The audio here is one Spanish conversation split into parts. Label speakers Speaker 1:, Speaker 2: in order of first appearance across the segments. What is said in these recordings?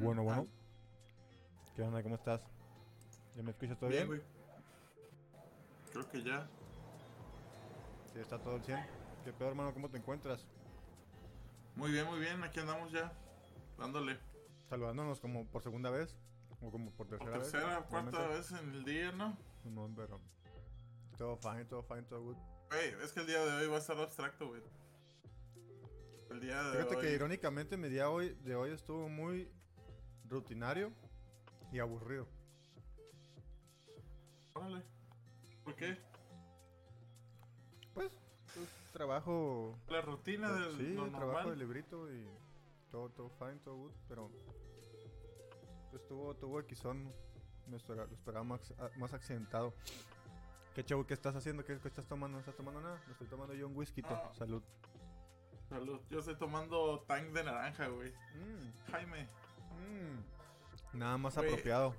Speaker 1: Bueno, bueno. ¿Qué onda? ¿Cómo estás? ¿Ya me escuchas todo bien?
Speaker 2: güey. Creo que ya.
Speaker 1: Sí, está todo al 100. ¿Qué pedo, hermano? ¿Cómo te encuentras?
Speaker 2: Muy bien, muy bien. Aquí andamos ya. Dándole.
Speaker 1: Saludándonos como por segunda vez. O como por
Speaker 2: Por
Speaker 1: tercera vez.
Speaker 2: tercera, cuarta
Speaker 1: Realmente,
Speaker 2: vez en el día, ¿no?
Speaker 1: No, pero... Todo fine, todo fine, todo good.
Speaker 2: Güey, es que el día de hoy va a estar abstracto, güey. El día de
Speaker 1: Fíjate
Speaker 2: hoy.
Speaker 1: que irónicamente mi día hoy, de hoy estuvo muy rutinario y aburrido.
Speaker 2: Órale. ¿Por qué?
Speaker 1: Pues, pues, trabajo...
Speaker 2: La rutina del
Speaker 1: sí,
Speaker 2: lo
Speaker 1: trabajo
Speaker 2: normal.
Speaker 1: de librito y todo, todo fine, todo good, pero... Pues tuvo, tuvo Xon, me esperaba, lo esperaba más, más accidentado. ¿Qué chavo, qué estás haciendo? ¿Qué, qué estás tomando? ¿No estás tomando nada? Me estoy tomando yo un whisky.
Speaker 2: Ah.
Speaker 1: Salud.
Speaker 2: Salud. Yo estoy tomando tank de naranja, güey.
Speaker 1: Mm,
Speaker 2: Jaime.
Speaker 1: Mm. Nada más apropiado.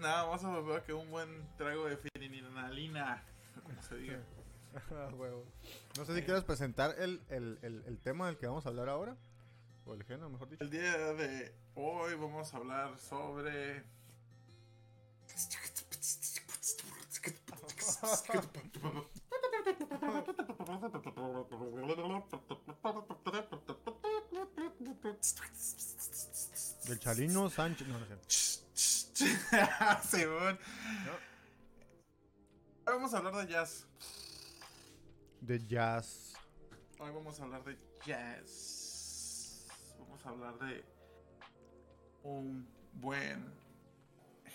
Speaker 2: Nada más a que un buen trago de fininalina. Como se diga.
Speaker 1: Ah, huevo. No sé si quieres presentar el, el, el, el tema del que vamos a hablar ahora. O el género, mejor dicho.
Speaker 2: El día de hoy vamos a hablar sobre.
Speaker 1: Del Chalino Sánchez. No, no sé.
Speaker 2: Simón. Hoy vamos a hablar de jazz.
Speaker 1: De jazz.
Speaker 2: Hoy vamos a hablar de jazz. Vamos a hablar de un buen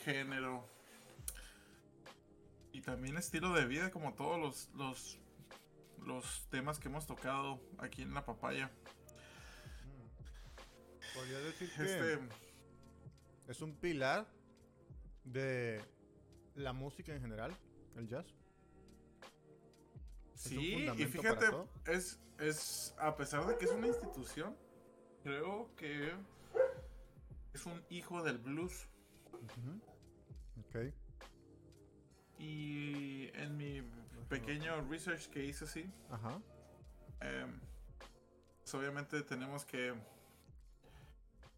Speaker 2: género. Y también estilo de vida, como todos los, los, los temas que hemos tocado aquí en la papaya.
Speaker 1: Podría decir que
Speaker 2: Este,
Speaker 1: es un pilar de la música en general, el jazz.
Speaker 2: sí, y fíjate, es, es, a pesar de que es una institución, creo que es un hijo del blues.
Speaker 1: Ok.
Speaker 2: Y en mi pequeño research que hice así,
Speaker 1: Ajá.
Speaker 2: em, pues obviamente tenemos que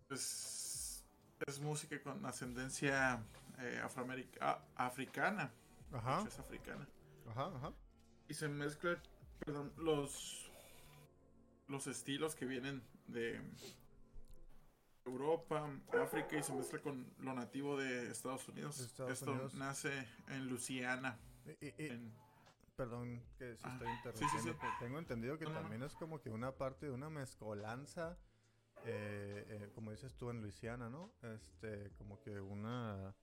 Speaker 2: pues, es música con ascendencia eh, afroameric- ah, africana.
Speaker 1: Ajá.
Speaker 2: es africana.
Speaker 1: Ajá, ajá.
Speaker 2: Y se mezclan, perdón, los los estilos que vienen de Europa, África y se mezcla con lo nativo de Estados Unidos.
Speaker 1: Estados
Speaker 2: Esto
Speaker 1: Unidos.
Speaker 2: nace en Luisiana.
Speaker 1: Y- y-
Speaker 2: en-
Speaker 1: perdón que si
Speaker 2: Ah,
Speaker 1: estoy
Speaker 2: sí,
Speaker 1: interrumpiendo.
Speaker 2: sí, sí.
Speaker 1: pero Tengo entendido que
Speaker 2: No, no, no.
Speaker 1: también es como que una parte de una mezcolanza, eh, eh, como dices tú en Luisiana, ¿no? Este, como que una...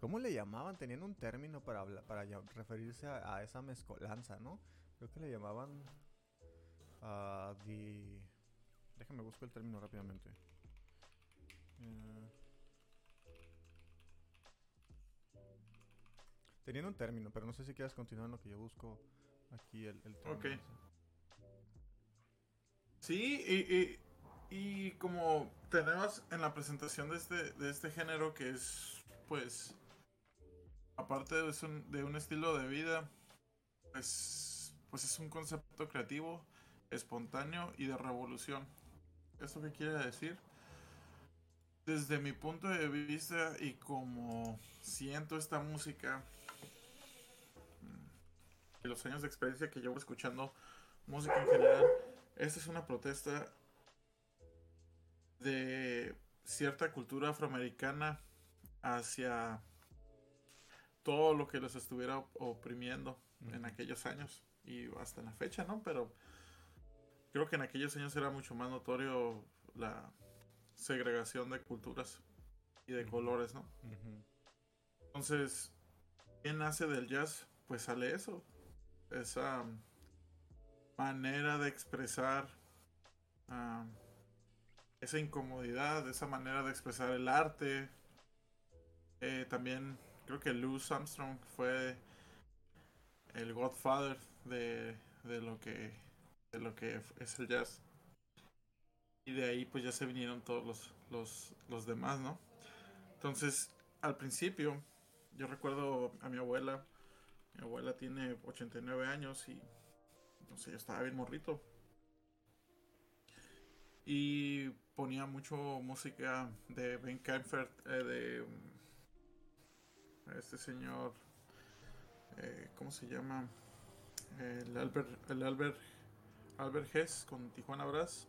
Speaker 1: ¿Cómo le llamaban? Tenían un término para, hablar, para referirse a, a esa mezcolanza, ¿no? Creo que le llamaban... a the... Déjame busco el término rápidamente. Eh, Tenían un término, pero no sé si quieres continuar en lo que yo busco aquí el, el término
Speaker 2: Ok.
Speaker 1: ese.
Speaker 2: Sí, y, y- y como tenemos en la presentación de este, de este género que es, pues, aparte de un, estilo de vida, pues, pues es un concepto creativo, espontáneo y de revolución. ¿Esto qué quiere decir? Desde mi punto de vista y como siento esta música, mm, y los años de experiencia que llevo escuchando música en general, esta es una protesta de cierta cultura afroamericana hacia todo lo que los estuviera op- oprimiendo en aquellos años y hasta la fecha, ¿no? Pero creo que en aquellos años era mucho más notorio la segregación de culturas y de colores, ¿no? Entonces, ¿qué nace del jazz? Pues sale eso. Esa manera de expresar ah, esa incomodidad, esa manera de expresar el arte. Eh, también creo que Louis Armstrong fue el godfather de, de lo que de lo que es el jazz. Y de ahí pues ya se vinieron todos los, los, los demás, ¿no? Entonces, al principio, yo recuerdo a mi abuela. Mi abuela tiene 89 años y no sé, yo estaba bien morrito. Y ponía mucho música de Ben Kampfert, eh, de mm, este señor, eh, ¿cómo se llama? El Albert, el Albert, Albert Hess con Tijuana Brass,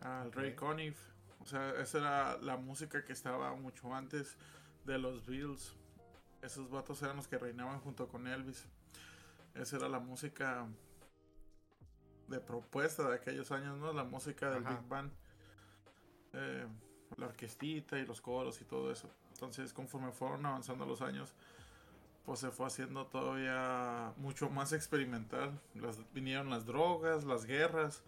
Speaker 2: al Ray Conniff. O sea, esa era la música que estaba mucho antes de los Beatles. Esos vatos eran los que reinaban junto con Elvis. Esa era la música de propuesta de aquellos años, ¿no? La música del Big Band. Eh, la orquestita y los coros y todo eso. Entonces, conforme fueron avanzando los años, pues se fue haciendo todavía mucho más experimental. Vinieron las drogas, las guerras.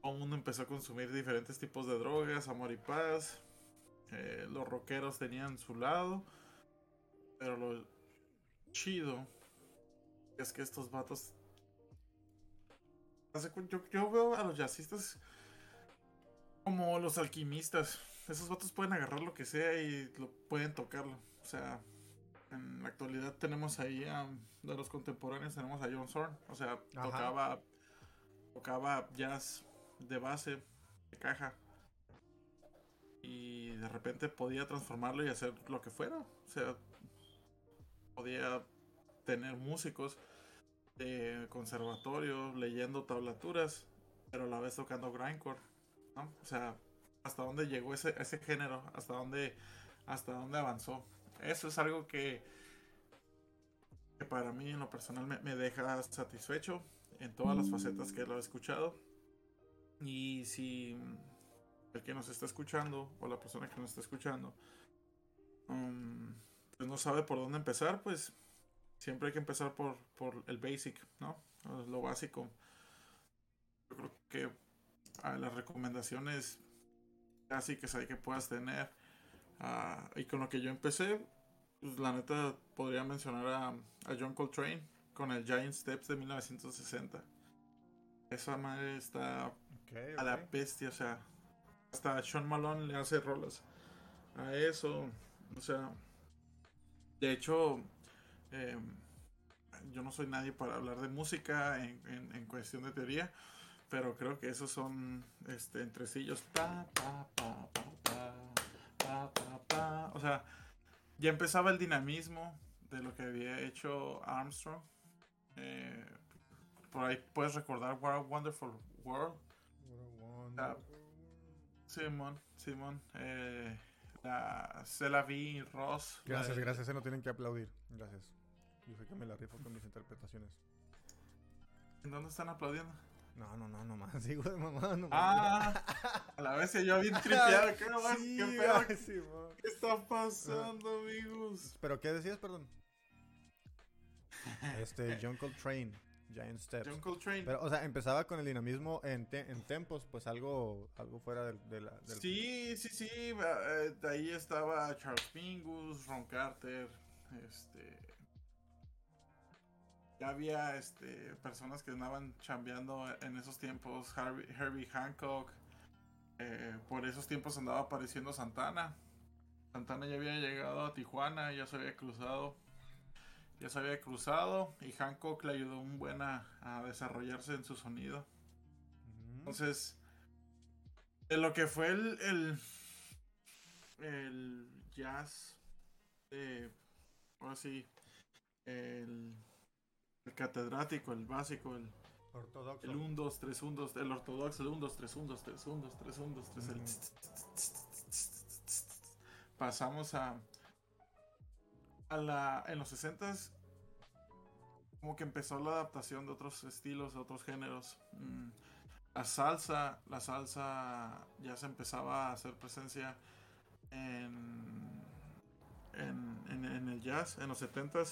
Speaker 2: Todo el mundo empezó a consumir diferentes tipos de drogas, amor y paz. Eh, los rockeros tenían su lado. Pero lo chido es que estos vatos. Yo, yo veo a los jazzistas como los alquimistas. Esos vatos pueden agarrar lo que sea y lo pueden tocarlo. O sea, en la actualidad tenemos ahí a, de los contemporáneos tenemos a John Zorn. O sea, tocaba tocaba jazz de base, de caja. Y de repente podía transformarlo y hacer lo que fuera. O sea, podía tener músicos de conservatorio leyendo tablaturas, pero a la vez tocando grindcore. O sea, hasta dónde llegó ese, ese género, hasta dónde, hasta dónde avanzó. Eso es algo que, que para mí en lo personal me, deja satisfecho en todas las facetas que lo he escuchado. Y si el que nos está escuchando o la persona que nos está escuchando um, pues no sabe por dónde empezar, pues siempre hay que empezar por, por el basic, ¿no? Lo básico. Yo creo que a las recomendaciones básicas hay que puedas tener. Uh, y con lo que yo empecé, pues la neta podría mencionar a, a John Coltrane con el Giant Steps de 1960. Esa madre está a la bestia, o sea, hasta Sean Malone le hace rolas a eso, o sea, de hecho, eh, yo no soy nadie para hablar de música en, en, en, cuestión de teoría, pero creo que esos son este, entrecillos. Pa, pa, pa, O sea, ya empezaba el dinamismo de lo que había hecho Armstrong. Eh, por ahí puedes recordar What a Wonderful World. Ah, Simón, Simón. Eh, la Cela V, Ross.
Speaker 1: Gracias, gracias. Se no tienen que aplaudir. Gracias. Yo sé que me la rifo con mis interpretaciones.
Speaker 2: ¿En dónde están aplaudiendo?
Speaker 1: No, no, no, nomás digo de mamá, nomás.
Speaker 2: Ah, a la vez yo bien tripeado. ¿Qué, sí, ¿Qué, pedo? Sí, ¿Qué está pasando, amigos?
Speaker 1: ¿Pero qué decías, perdón? Este, John Coltrane. Giant Steps.
Speaker 2: John Coltrane.
Speaker 1: Pero, o sea, empezaba con el dinamismo en, te en tempos, pues algo, algo fuera del, de la, del...
Speaker 2: Sí, sí, sí. Eh, de ahí estaba Charles Mingus, Ron Carter, este... Ya había este, personas que andaban chambeando en esos tiempos, Herbie Hancock. Eh, por esos tiempos andaba apareciendo Santana. Santana ya había llegado a Tijuana, ya se había cruzado ya se había cruzado y Hancock le ayudó un buen a, desarrollarse en su sonido. Entonces, de lo que fue el, el, el jazz, eh, ahora sí, el, el, catedrático, el básico, el
Speaker 1: ortodoxo,
Speaker 2: el 1, 2, 3, 1, 2, el ortodoxo, el 1, 2, 3, 1, 2, 3, 1, 2, 3, 1, 2, 3, el pasamos a a la, en los 60 como que empezó la adaptación de otros estilos, de otros géneros. Mm, la salsa, la salsa ya se empezaba a hacer presencia en, en, en, el jazz, en los 70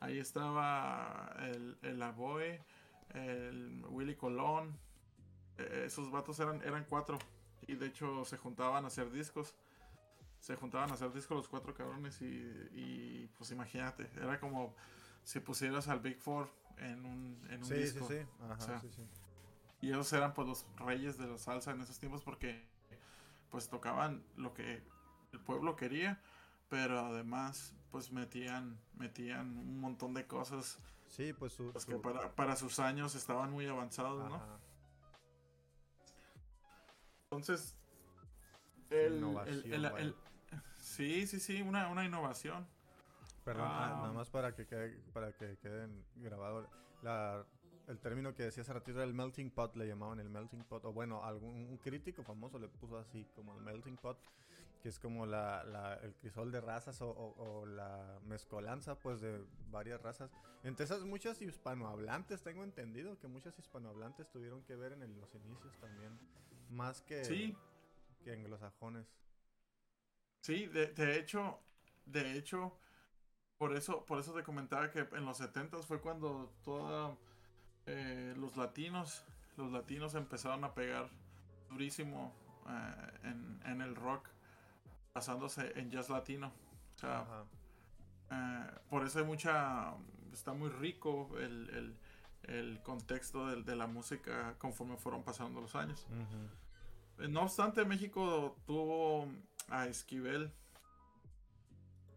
Speaker 2: Ahí estaba el, el Aboy, el Willy Colón. E, esos vatos eran, eran cuatro. Y de hecho se juntaban a hacer discos se juntaban a hacer discos los cuatro cabrones y, pues imagínate, era como si pusieras al Big Four en un, en un disco. Sí, sí. Ajá, sí, sí. Y ellos eran pues los reyes de la salsa en esos tiempos porque pues tocaban lo que el pueblo quería, pero además pues metían metían un montón de cosas.
Speaker 1: Sí, pues, su,
Speaker 2: pues que para, para sus años estaban muy avanzados, ¿no? Entonces, El, sí, sí, sí, una, una innovación.
Speaker 1: Perdón, ah, nada más para que quede, para que queden grabados. La, el término que decía hace ratito el melting pot, le llamaban el melting pot, o bueno, algún crítico famoso le puso así, como el melting pot, que es como la, el crisol de razas o, la mezcolanza, pues, de varias razas. Entre esas muchas hispanohablantes, tengo entendido que muchas hispanohablantes tuvieron que ver en los inicios también, más que,
Speaker 2: sí.
Speaker 1: que anglosajones.
Speaker 2: Sí, de, de hecho, de hecho, por eso, por eso te comentaba que en los 70 fue cuando todos eh, los latinos, los latinos empezaron a pegar durísimo eh, en, el rock, basándose en jazz latino. O sea, eh, por eso hay mucha, está muy rico el, contexto de, la música conforme fueron pasando los años. No obstante, México tuvo a Esquivel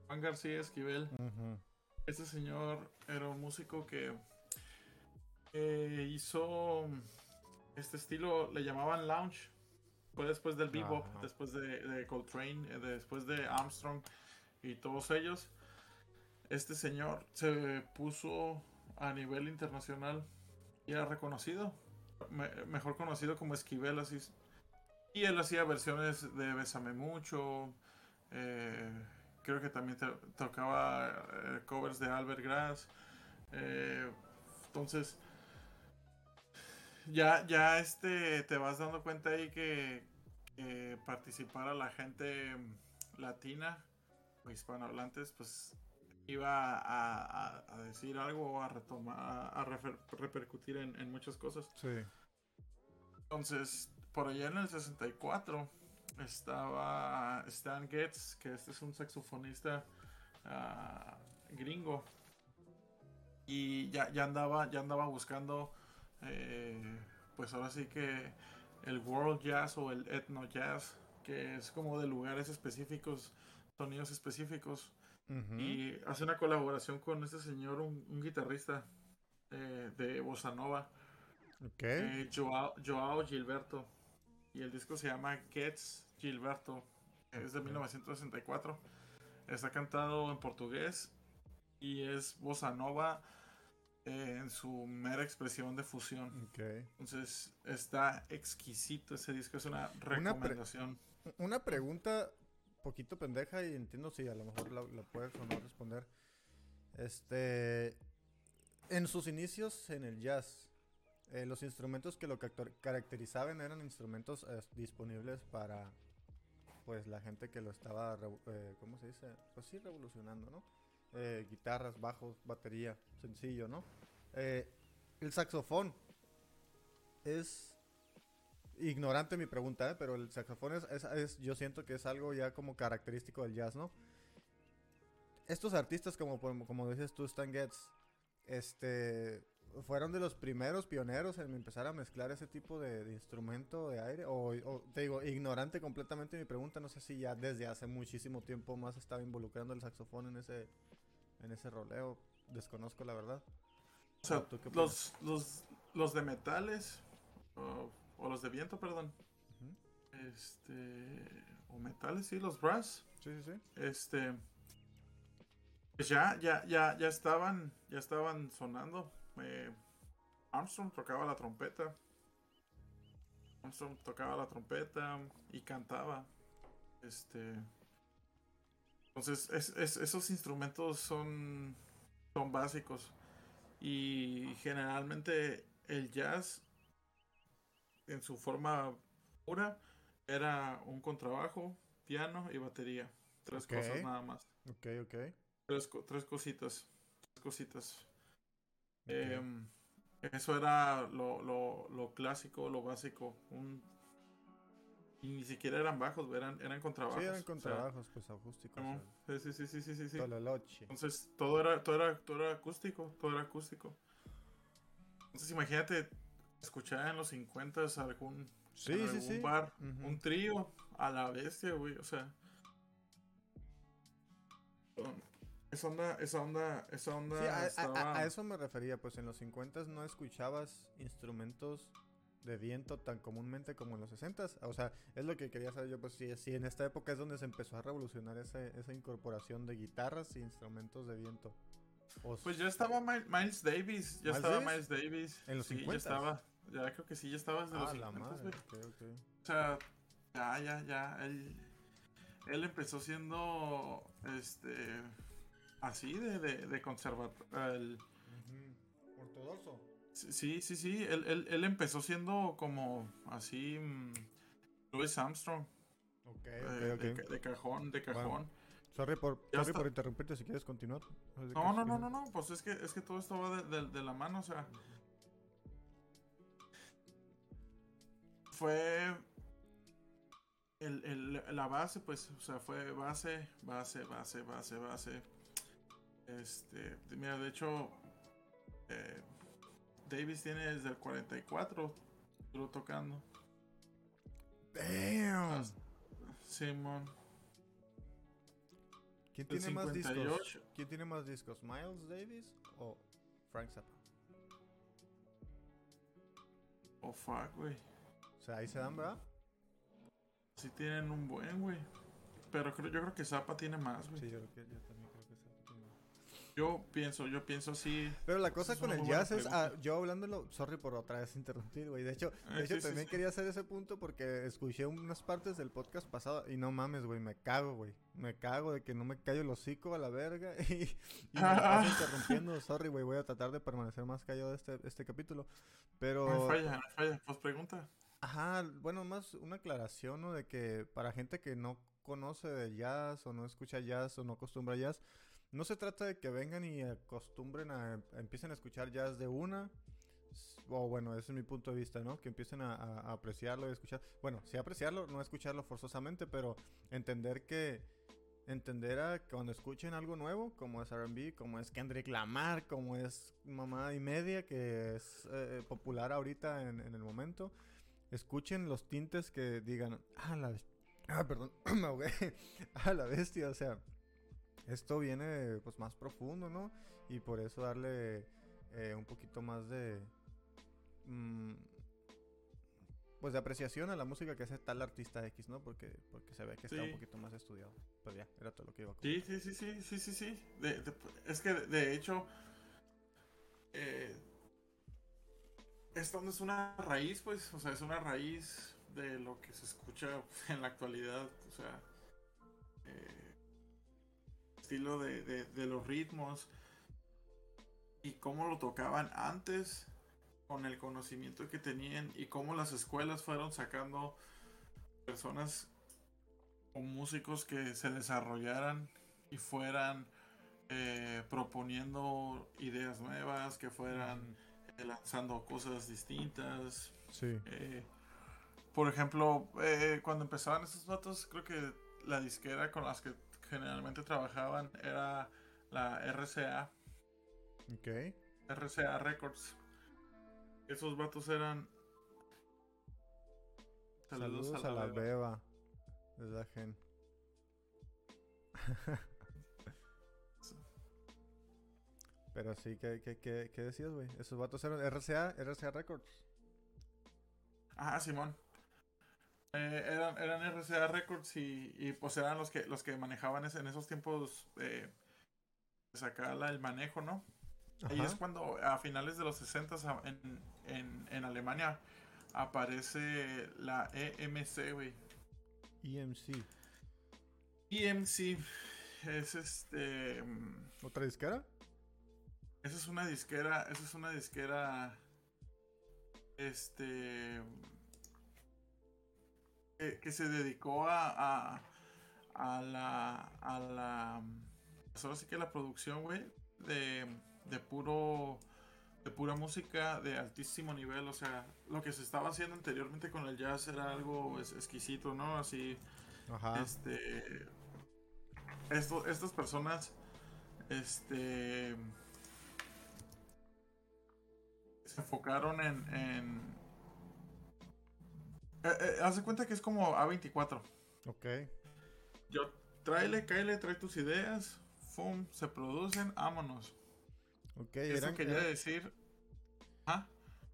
Speaker 2: Juan García Esquivel. Este señor era un músico que hizo este estilo, le llamaban lounge. Fue después del bebop, después de, Coltrane, eh, después de Armstrong y todos ellos. Este señor se puso a nivel internacional y era reconocido, mejor conocido como Esquivel, así. Y él hacía versiones de Bésame Mucho, eh, creo que también tocaba eh, covers de Albert Grass. Eh, entonces, ya, ya este, te vas dando cuenta ahí que, participar a la gente latina o hispanohablantes, pues iba a, decir algo, a retomar, a, repercutir en, en, muchas cosas.
Speaker 1: Sí.
Speaker 2: Entonces, por allá en el 64 estaba Stan Getz, que este es un saxofonista ah, gringo. Y ya, ya, andaba, ya andaba buscando, eh, pues ahora sí que el world jazz o el ethno jazz, que es como de lugares específicos, sonidos específicos. Y hace una colaboración con este señor, un, guitarrista eh, de Bossa Nova,
Speaker 1: okay.
Speaker 2: Eh, Joao, Joao Gilberto. Y el disco se llama Gets Gilberto. Es de 1964. Está cantado en portugués y es bossa nova eh, en su mera expresión de fusión. Entonces está exquisito ese disco. Es una recomendación.
Speaker 1: Una, pregunta poquito pendeja y entiendo si a lo mejor la, puedes o no responder. Este, en sus inicios en el jazz, eh, los instrumentos que lo caracterizaban eran instrumentos eh, disponibles para pues la gente que lo estaba, eh, ¿cómo se dice? Pues sí, revolucionando, ¿no? Guitarras, bajos, batería, sencillo, ¿no? el saxofón es ignorante mi pregunta, pero el saxofón es, es, yo siento que es algo ya como característico del jazz, ¿no? Estos artistas como, como dices tú, Stan Getz, este, fueron de los primeros pioneros en empezar a mezclar ese tipo de, instrumento de aire? O, te digo, ignorante completamente mi pregunta, no sé si ya desde hace muchísimo tiempo más estaba involucrando el saxofón en ese, en ese roleo. Desconozco la verdad.
Speaker 2: O sea, los, los, los de metales, o, los de viento, perdón. Este, o metales, sí, los brass.
Speaker 1: Sí, sí, sí.
Speaker 2: Este, pues ya, ya, ya, ya estaban, ya estaban sonando Armstrong tocaba la trompeta. Armstrong tocaba la trompeta y cantaba. Este. Entonces, esos instrumentos son, son básicos. Y generalmente el jazz, en su forma pura, era un contrabajo, piano y batería. Tres cosas nada más.
Speaker 1: Ok, ok.
Speaker 2: Tres, tres cositas. Tres cositas. Em, eso era lo, lo, lo, clásico, lo básico. Un... Y ni siquiera eran bajos, eran, eran contrabajos.
Speaker 1: Sí, eran contrabajos, pues acústicos.
Speaker 2: Sí, sí, sí, sí, sí, sí.
Speaker 1: Entonces
Speaker 2: todo era, todo era, todo era acústico, todo era acústico. Entonces imagínate escuchar en los 50 algún,
Speaker 1: algún
Speaker 2: bar, un trío a la bestia, güey, o sea. Esa onda, esa onda, esa onda.
Speaker 1: A, eso me refería, pues en los 50 no escuchabas instrumentos de viento tan comúnmente como en los 60 O sea, es lo que quería saber yo, pues si, si en esta época es donde se empezó a revolucionar ese, esa incorporación de guitarras e instrumentos de viento.
Speaker 2: pues ya estaba Miles Davis, ya estaba Miles Davis.
Speaker 1: En los
Speaker 2: sí,
Speaker 1: 50
Speaker 2: ya estaba, ya creo que sí, ya estaba desde
Speaker 1: Ah,
Speaker 2: los
Speaker 1: la
Speaker 2: 50,
Speaker 1: madre.
Speaker 2: O sea, ya, ya, ya. Él, él empezó siendo este así de, de, de conservador.
Speaker 1: Ortodoxo.
Speaker 2: Sí, sí, sí. Él, él, él empezó siendo como así. mm, Louis Armstrong.
Speaker 1: Ok,
Speaker 2: eh,
Speaker 1: ok,
Speaker 2: de, cajón, de cajón.
Speaker 1: Sorry por, sorry por interrumpirte si quieres continuar.
Speaker 2: No, no, no, no, no. Pues es que, es que todo esto va de, de- de la mano. O sea, fue. El, el- la base, pues, o sea, fue base, base, base, base, base. Este, mira, de hecho, eh, Davis tiene desde el 44, estuvo tocando.
Speaker 1: Damn.
Speaker 2: Simón,
Speaker 1: ¿Quién
Speaker 2: el
Speaker 1: tiene más discos?
Speaker 2: 58.
Speaker 1: ¿Quién tiene más discos? ¿Miles Davis o Frank Zappa?
Speaker 2: Oh, fuck, güey.
Speaker 1: O sea, ahí se dan, ¿verdad?
Speaker 2: Sí tienen un buen, güey. Pero creo, yo creo que Zappa tiene más, güey.
Speaker 1: Sí, yo, creo que- yo también
Speaker 2: Yo pienso, yo pienso así.
Speaker 1: Pero la cosa con el jazz es, ah, yo hablándolo, sorry por otra vez interrumpir, güey. De hecho,
Speaker 2: Ah,
Speaker 1: de hecho
Speaker 2: sí,
Speaker 1: también
Speaker 2: sí.
Speaker 1: quería hacer ese punto porque escuché unas partes del podcast pasado y no mames, güey, me cago, güey. Me cago de que no me callo el hocico a la verga y, y me la paso interrumpiendo. Sorry, güey, voy a tratar de permanecer más callado este, este capítulo. Pero...
Speaker 2: No me falla, no me falla. Pues pregunta.
Speaker 1: Ajá, bueno, más una aclaración, ¿no? De que para gente que no conoce de jazz o no escucha jazz o no acostumbra jazz, no se trata de que vengan y acostumbren a, empiecen a escuchar jazz de una, o bueno, ese es mi punto de vista, ¿no? Que empiecen a, apreciarlo y escuchar, bueno, sí apreciarlo, no escucharlo forzosamente, pero entender que, entender a cuando escuchen algo nuevo, como es R&B, como es Kendrick Lamar, como es Mamá y Media, que es eh, popular ahorita en, en el momento, escuchen los tintes que digan, ah, la, ah, perdón, me ahogué, ah, la bestia, o sea, esto viene pues más profundo, ¿no? Y por eso darle eh, un poquito más de, mm, pues de apreciación a la música que hace tal artista X, ¿no? Porque, porque se ve que está un poquito más estudiado. Pero ya, era todo lo que iba a comentar.
Speaker 2: Sí, sí, sí, sí, sí, sí, sí. De- de- es que de, hecho, eh, esto no es una raíz, pues, o sea, es una raíz de lo que se escucha en la actualidad, o sea, eh, estilo de, de- de los ritmos y cómo lo tocaban antes con el conocimiento que tenían y cómo las escuelas fueron sacando personas o músicos que se desarrollaran y fueran eh, proponiendo ideas nuevas, que fueran eh, lanzando cosas distintas.
Speaker 1: Sí.
Speaker 2: Eh, por ejemplo, cuando empezaban estos vatos, creo que la disquera con las que generalmente trabajaban era la RCA,
Speaker 1: Ok.
Speaker 2: RCA Records. Esos vatos eran...
Speaker 1: Saludos, a la
Speaker 2: beba.
Speaker 1: beba. Es la gen. Pero sí, ¿qué, qué, qué, qué decías, güey? Esos vatos eran RCA, RCA Records.
Speaker 2: Ajá, Simón. Eh, eran, eran RCA Records y, y, pues eran los que los que manejaban ese- en esos tiempos eh, sacar la- el manejo, ¿no? Ahí es cuando a finales de los 60 a- en, en, en Alemania aparece la EMC, güey.
Speaker 1: EMC.
Speaker 2: EMC es este mm,
Speaker 1: ¿Otra disquera?
Speaker 2: esa es una disquera, esa es una disquera este que, que se dedicó a, a, a la a la pues ahora sí que la producción, güey, de, de puro de pura música de altísimo nivel, o sea, lo que se estaba haciendo anteriormente con el jazz era algo es- exquisito, ¿no? Así
Speaker 1: Ajá.
Speaker 2: este esto- estas personas este se enfocaron en, en eh, eh, haz de cuenta que es como A24
Speaker 1: Ok.
Speaker 2: yo tráele, cáele, trae tus ideas fum, se producen, vámonos
Speaker 1: Ok.
Speaker 2: eso
Speaker 1: Eran,
Speaker 2: quería
Speaker 1: eran-
Speaker 2: decir ah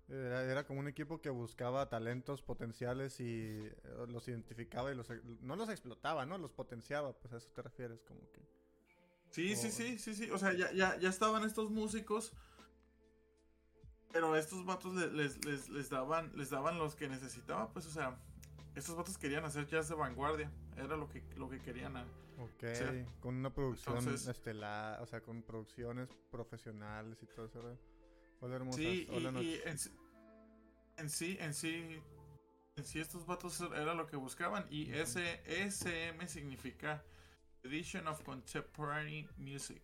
Speaker 1: Era, como un equipo que buscaba talentos potenciales y eh, los identificaba y los no los explotaba, ¿no? Los potenciaba, pues a eso te refieres, como que.
Speaker 2: Sí, sí, sí, sí, sí. O sea, ya, ya, ya estaban estos músicos. Pero estos vatos les, les, les, daban, les daban los que necesitaban, pues, o sea, estos vatos querían hacer jazz de vanguardia. Era lo que, lo que querían.
Speaker 1: Ok, con una producción estelar, o sea, con producciones profesionales y todo eso. Hola hermosas.
Speaker 2: Sí, y, en, sí, en sí, en sí estos vatos era lo que buscaban. Y ese SM significa Edition of Contemporary Music.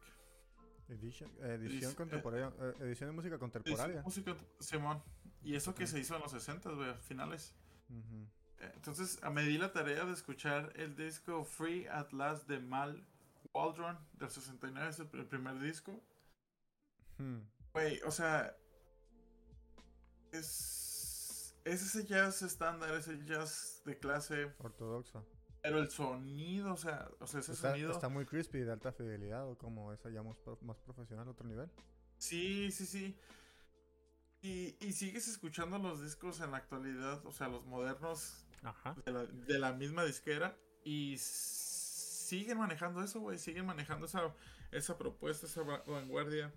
Speaker 1: Edition, edición contemporánea, eh, edición de música contemporánea.
Speaker 2: música, Simón. Y eso que se hizo en los 60, güey, finales. Eh, entonces, me di la tarea de escuchar el disco Free at Last de Mal Waldron del 69, es el, primer disco. Hmm. Güey, o sea, es, es ese jazz estándar, ese jazz de clase
Speaker 1: ortodoxa.
Speaker 2: Pero el sonido, o sea, o sea ese sonido.
Speaker 1: Está muy crispy, de alta fidelidad, o como esa ya más, más profesional, otro nivel.
Speaker 2: Sí, sí, sí. Y, y, sigues escuchando los discos en la actualidad, o sea, los modernos De, la, de, la, misma disquera, y siguen manejando eso, güey, siguen manejando esa, esa propuesta, esa vanguardia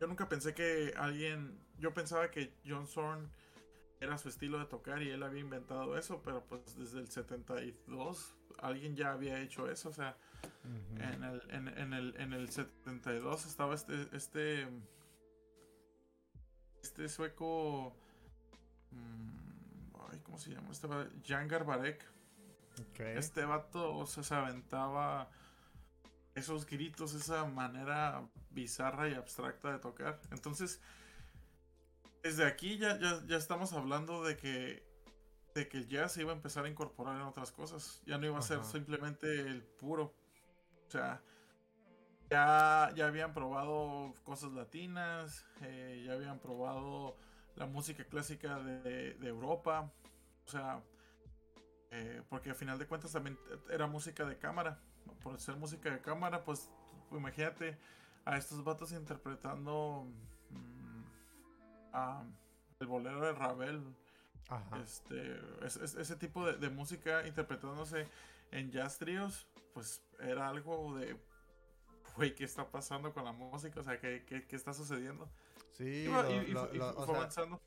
Speaker 2: yo nunca pensé que alguien. Yo pensaba que John Zorn era su estilo de tocar y él había inventado eso, pero pues desde el 72 alguien ya había hecho eso. O sea, en, el, en, el, en el 72 estaba este. Este, este sueco. Mm, ay, ¿cómo se llama? Estaba Jan Garbarek. Este vato o sea, se aventaba esos gritos, esa manera bizarra y abstracta de tocar. Entonces, desde aquí ya, ya, estamos hablando de que, de que el jazz se iba a empezar a incorporar en otras cosas. Ya no iba a ser simplemente el puro. O sea, ya, ya habían probado cosas latinas, eh, ya habían probado la música clásica de, Europa. O sea, eh, porque al final de cuentas también era música de cámara por ser música de cámara, pues imagínate a estos vatos interpretando el bolero de Ravel. Este, ese tipo de, música interpretándose en jazz tríos, pues era algo de, güey, ¿qué está pasando con la música? O sea, ¿qué, qué, está sucediendo?
Speaker 1: Sí, avanzando.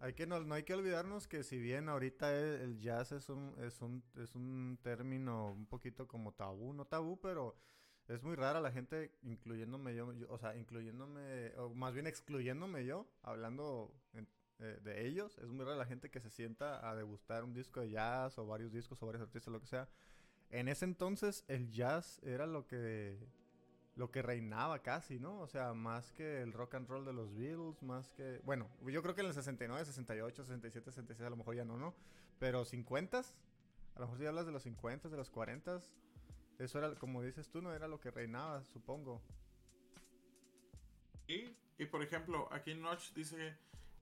Speaker 1: Hay que no, no, hay que olvidarnos que si bien ahorita el, jazz es un, es un es un término un poquito como tabú, no tabú, pero es muy rara la gente, incluyéndome yo, o sea, incluyéndome, o más bien excluyéndome yo, hablando eh, de ellos, es muy rara la gente que se sienta a degustar un disco de jazz o varios discos o varios artistas, lo que sea. En ese entonces el jazz era lo que lo que reinaba casi, ¿no? O sea, más que el rock and roll de los Beatles, más que... Bueno, yo creo que en el 69, 68, 67, 66 a lo mejor ya no, ¿no? Pero 50, a lo mejor si hablas de los 50, de los 40, eso era, como dices tú, no era lo que reinaba, supongo.
Speaker 2: Y, y por ejemplo, aquí en Notch dice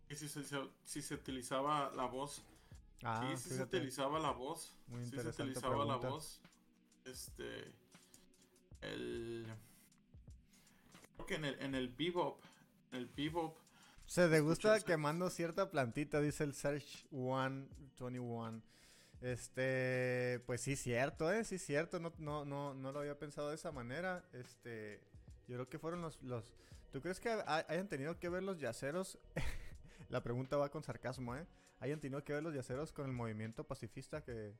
Speaker 2: que si se, si se utilizaba la voz. Ah, sí, si se utilizaba la voz. Muy interesante. se utilizaba la voz. Este. El que en el, en el bebop, el bebop.
Speaker 1: Se te gusta quemando cierta plantita, dice el Search One 21. Este, pues sí, cierto, eh, sí, cierto. No, no, no, no lo había pensado de esa manera. Este, yo creo que fueron los, los. ¿Tú crees que hayan tenido que ver los yaceros? La pregunta va con sarcasmo, ¿eh? Hayan tenido que ver los yaceros con el movimiento pacifista que,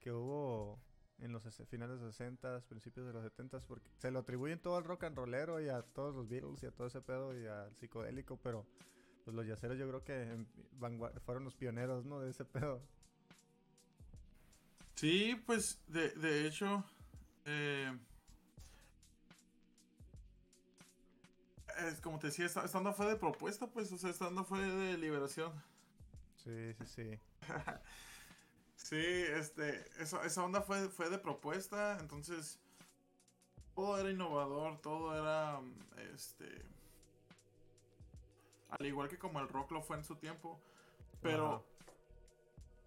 Speaker 1: que hubo en los finales de los 60, principios de los 70, porque se lo atribuyen todo al rock and rollero y a todos los Beatles y a todo ese pedo y al psicodélico, pero pues los yaceros yo creo que fueron los pioneros, ¿no? De ese pedo.
Speaker 2: Sí, pues de, de hecho, eh, es como te decía, esta, no fue de propuesta, pues, o sea, esta no fue de liberación.
Speaker 1: Sí, sí, sí.
Speaker 2: Sí, este, esa, esa onda fue, fue de propuesta, entonces todo era innovador, todo era, este, al igual que como el rock lo fue en su tiempo, pero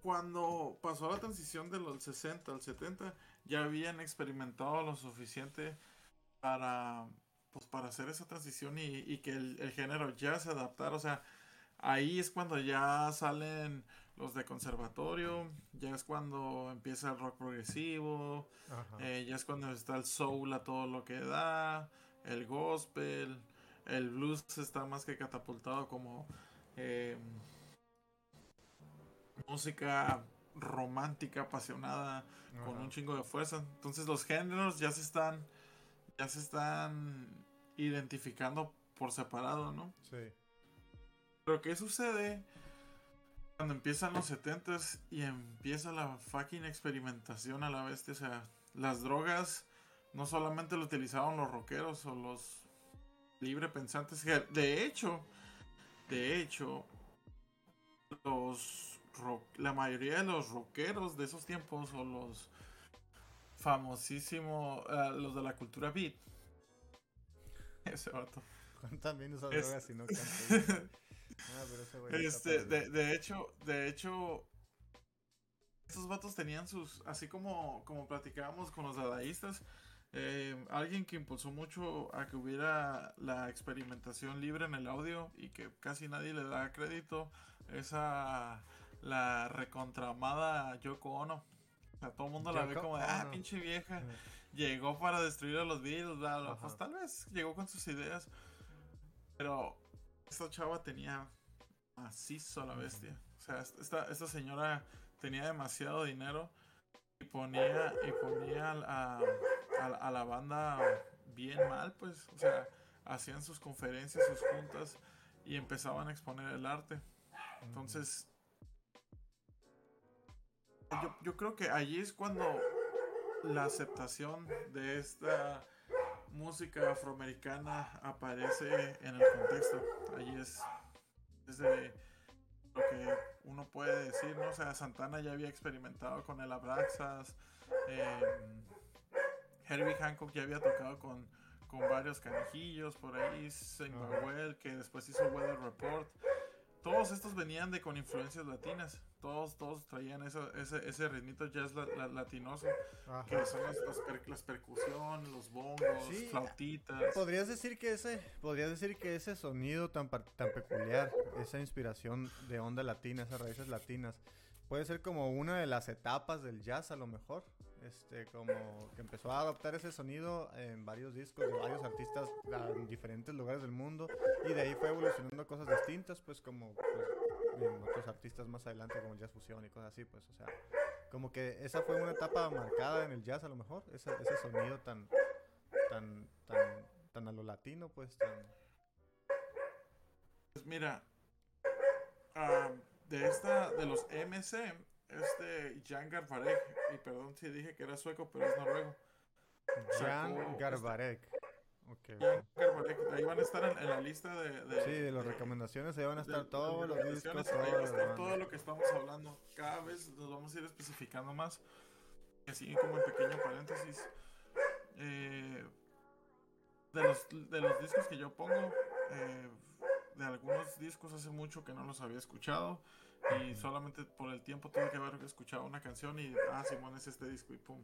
Speaker 2: cuando pasó la transición de los 60 al 70, ya habían experimentado lo suficiente para, pues para hacer esa transición y, que el, género ya se adaptara. O sea, ahí es cuando ya salen los de conservatorio, ya es cuando empieza el rock progresivo, eh, ya es cuando está el soul a todo lo que da, el gospel, el blues está más que catapultado como eh, música romántica, apasionada, con un chingo de fuerza. Entonces los géneros ya se están, ya se están identificando por separado, ¿no? Sí. Pero ¿qué sucede cuando empiezan los 70s y empieza la fucking experimentación a la vez? O sea, las drogas no solamente lo utilizaban los rockeros o los libre pensantes, de hecho, de hecho, los la mayoría de los rockeros de esos tiempos o los famosísimos, eh, los de la cultura beat. Ese vato.
Speaker 1: También esas drogas y no ah,
Speaker 2: este, de, de, hecho, de hecho, estos vatos tenían sus, así como, como platicábamos con los dadaístas, eh, alguien que impulsó mucho a que hubiera la experimentación libre en el audio y que casi nadie le da crédito es a la recontramada Yoko Ono. O sea, todo el mundo la ve como de, ah, pinche vieja. Llegó para destruir a los Beatles, Pues tal vez llegó con sus ideas. Pero esta chava tenía macizo la bestia. O sea, esta, esta señora tenía demasiado dinero y ponía, y ponía a, a, la banda bien mal, pues. O sea, hacían sus conferencias, sus juntas y empezaban a exponer el arte. Entonces, yo, creo que allí es cuando la aceptación de esta música afroamericana aparece en el contexto. Allí es desde lo que uno puede decir, ¿no? O sea, Santana ya había experimentado con el Abraxas, em, Herbie Hancock ya había tocado con, con varios canijillos por ahí, Saint que después hizo Weather Report. Todos estos venían de con influencias latinas todos, todos traían ese, ese ritmito jazz latinoso, que son las, percusiones, los bongos, flautitas.
Speaker 1: Podrías decir que ese, podrías decir que ese sonido tan, tan peculiar, esa inspiración de onda latina, esas raíces latinas, puede ser como una de las etapas del jazz a lo mejor. Este, como que empezó a adoptar ese sonido en varios discos de varios artistas en diferentes lugares del mundo y de ahí fue evolucionando cosas distintas, pues como pues, en otros artistas más adelante como el jazz fusión y cosas así, pues, o sea, como que esa fue una etapa marcada en el jazz a lo mejor, ese, ese sonido tan, tan, tan, tan a lo latino, pues, tan...
Speaker 2: Pues mira, de esta, de los MC, este Jan Garbarek, y perdón si dije que era sueco, pero es noruego.
Speaker 1: Jan Garbarek. Okay,
Speaker 2: ahí van a estar en, la lista de,
Speaker 1: Sí, de las recomendaciones, ahí van a estar todos los discos.
Speaker 2: Ahí va a estar todo lo que estamos hablando. Cada vez nos vamos a ir especificando más. Así como en pequeño paréntesis. Eh, de, los, de los discos que yo pongo, eh, de algunos discos hace mucho que no los había escuchado. Y solamente por el tiempo tuve que haber escuchado una canción y, ah, Simón es este disco y pum.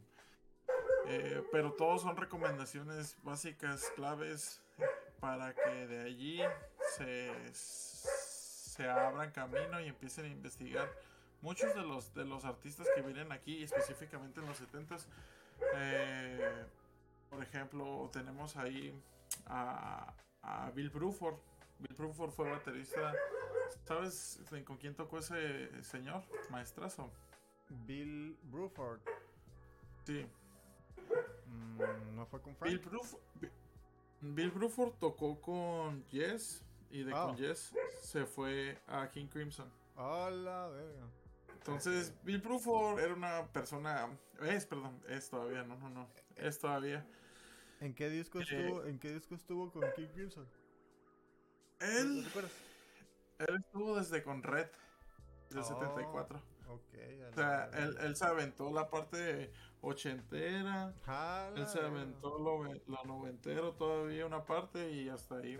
Speaker 2: Eh, pero todos son recomendaciones básicas, claves, para que de allí se, se abran camino y empiecen a investigar. Muchos de los, de los artistas que vienen aquí, específicamente en los 70s, eh, por ejemplo, tenemos ahí a, a Bill Bruford. Bill Bruford fue baterista. ¿Sabes con quién tocó ese señor? Maestrazo.
Speaker 1: Bill Bruford.
Speaker 2: Sí.
Speaker 1: Mm, ¿No fue con Frank?
Speaker 2: Bill, Bruford tocó con Yes y de con ah. Yes se fue a King Crimson.
Speaker 1: Hola, verga.
Speaker 2: Entonces, Bill Bruford era una persona. Es, perdón, es todavía, no, no, no. Es todavía.
Speaker 1: ¿En qué disco eh, estuvo, ¿en qué disco estuvo con King Crimson?
Speaker 2: Él. Él estuvo desde con Red, del 74.
Speaker 1: O
Speaker 2: sea, él, él, se aventó la parte ochentera. Él se aventó lo, lo, noventero todavía una parte y hasta ahí.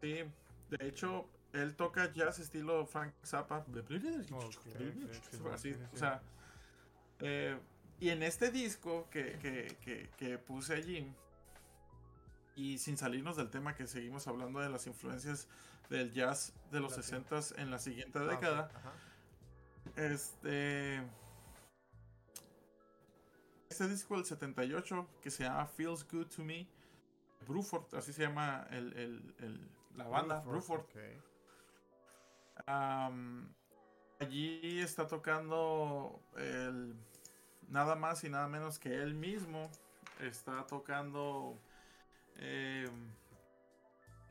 Speaker 2: Sí, de hecho, él toca jazz estilo Frank Zappa. Así, o sea, eh, y en este disco que, que, que, que, puse allí, y sin salirnos del tema que seguimos hablando de las influencias del jazz de los 60 en la siguiente
Speaker 1: Ah,
Speaker 2: década. Este. Este disco del 78 que se llama Feels Good to Me. Bruford, así se llama el, el- el- la banda. Bruford. allí está tocando el, nada más y nada menos que él mismo. Está tocando eh,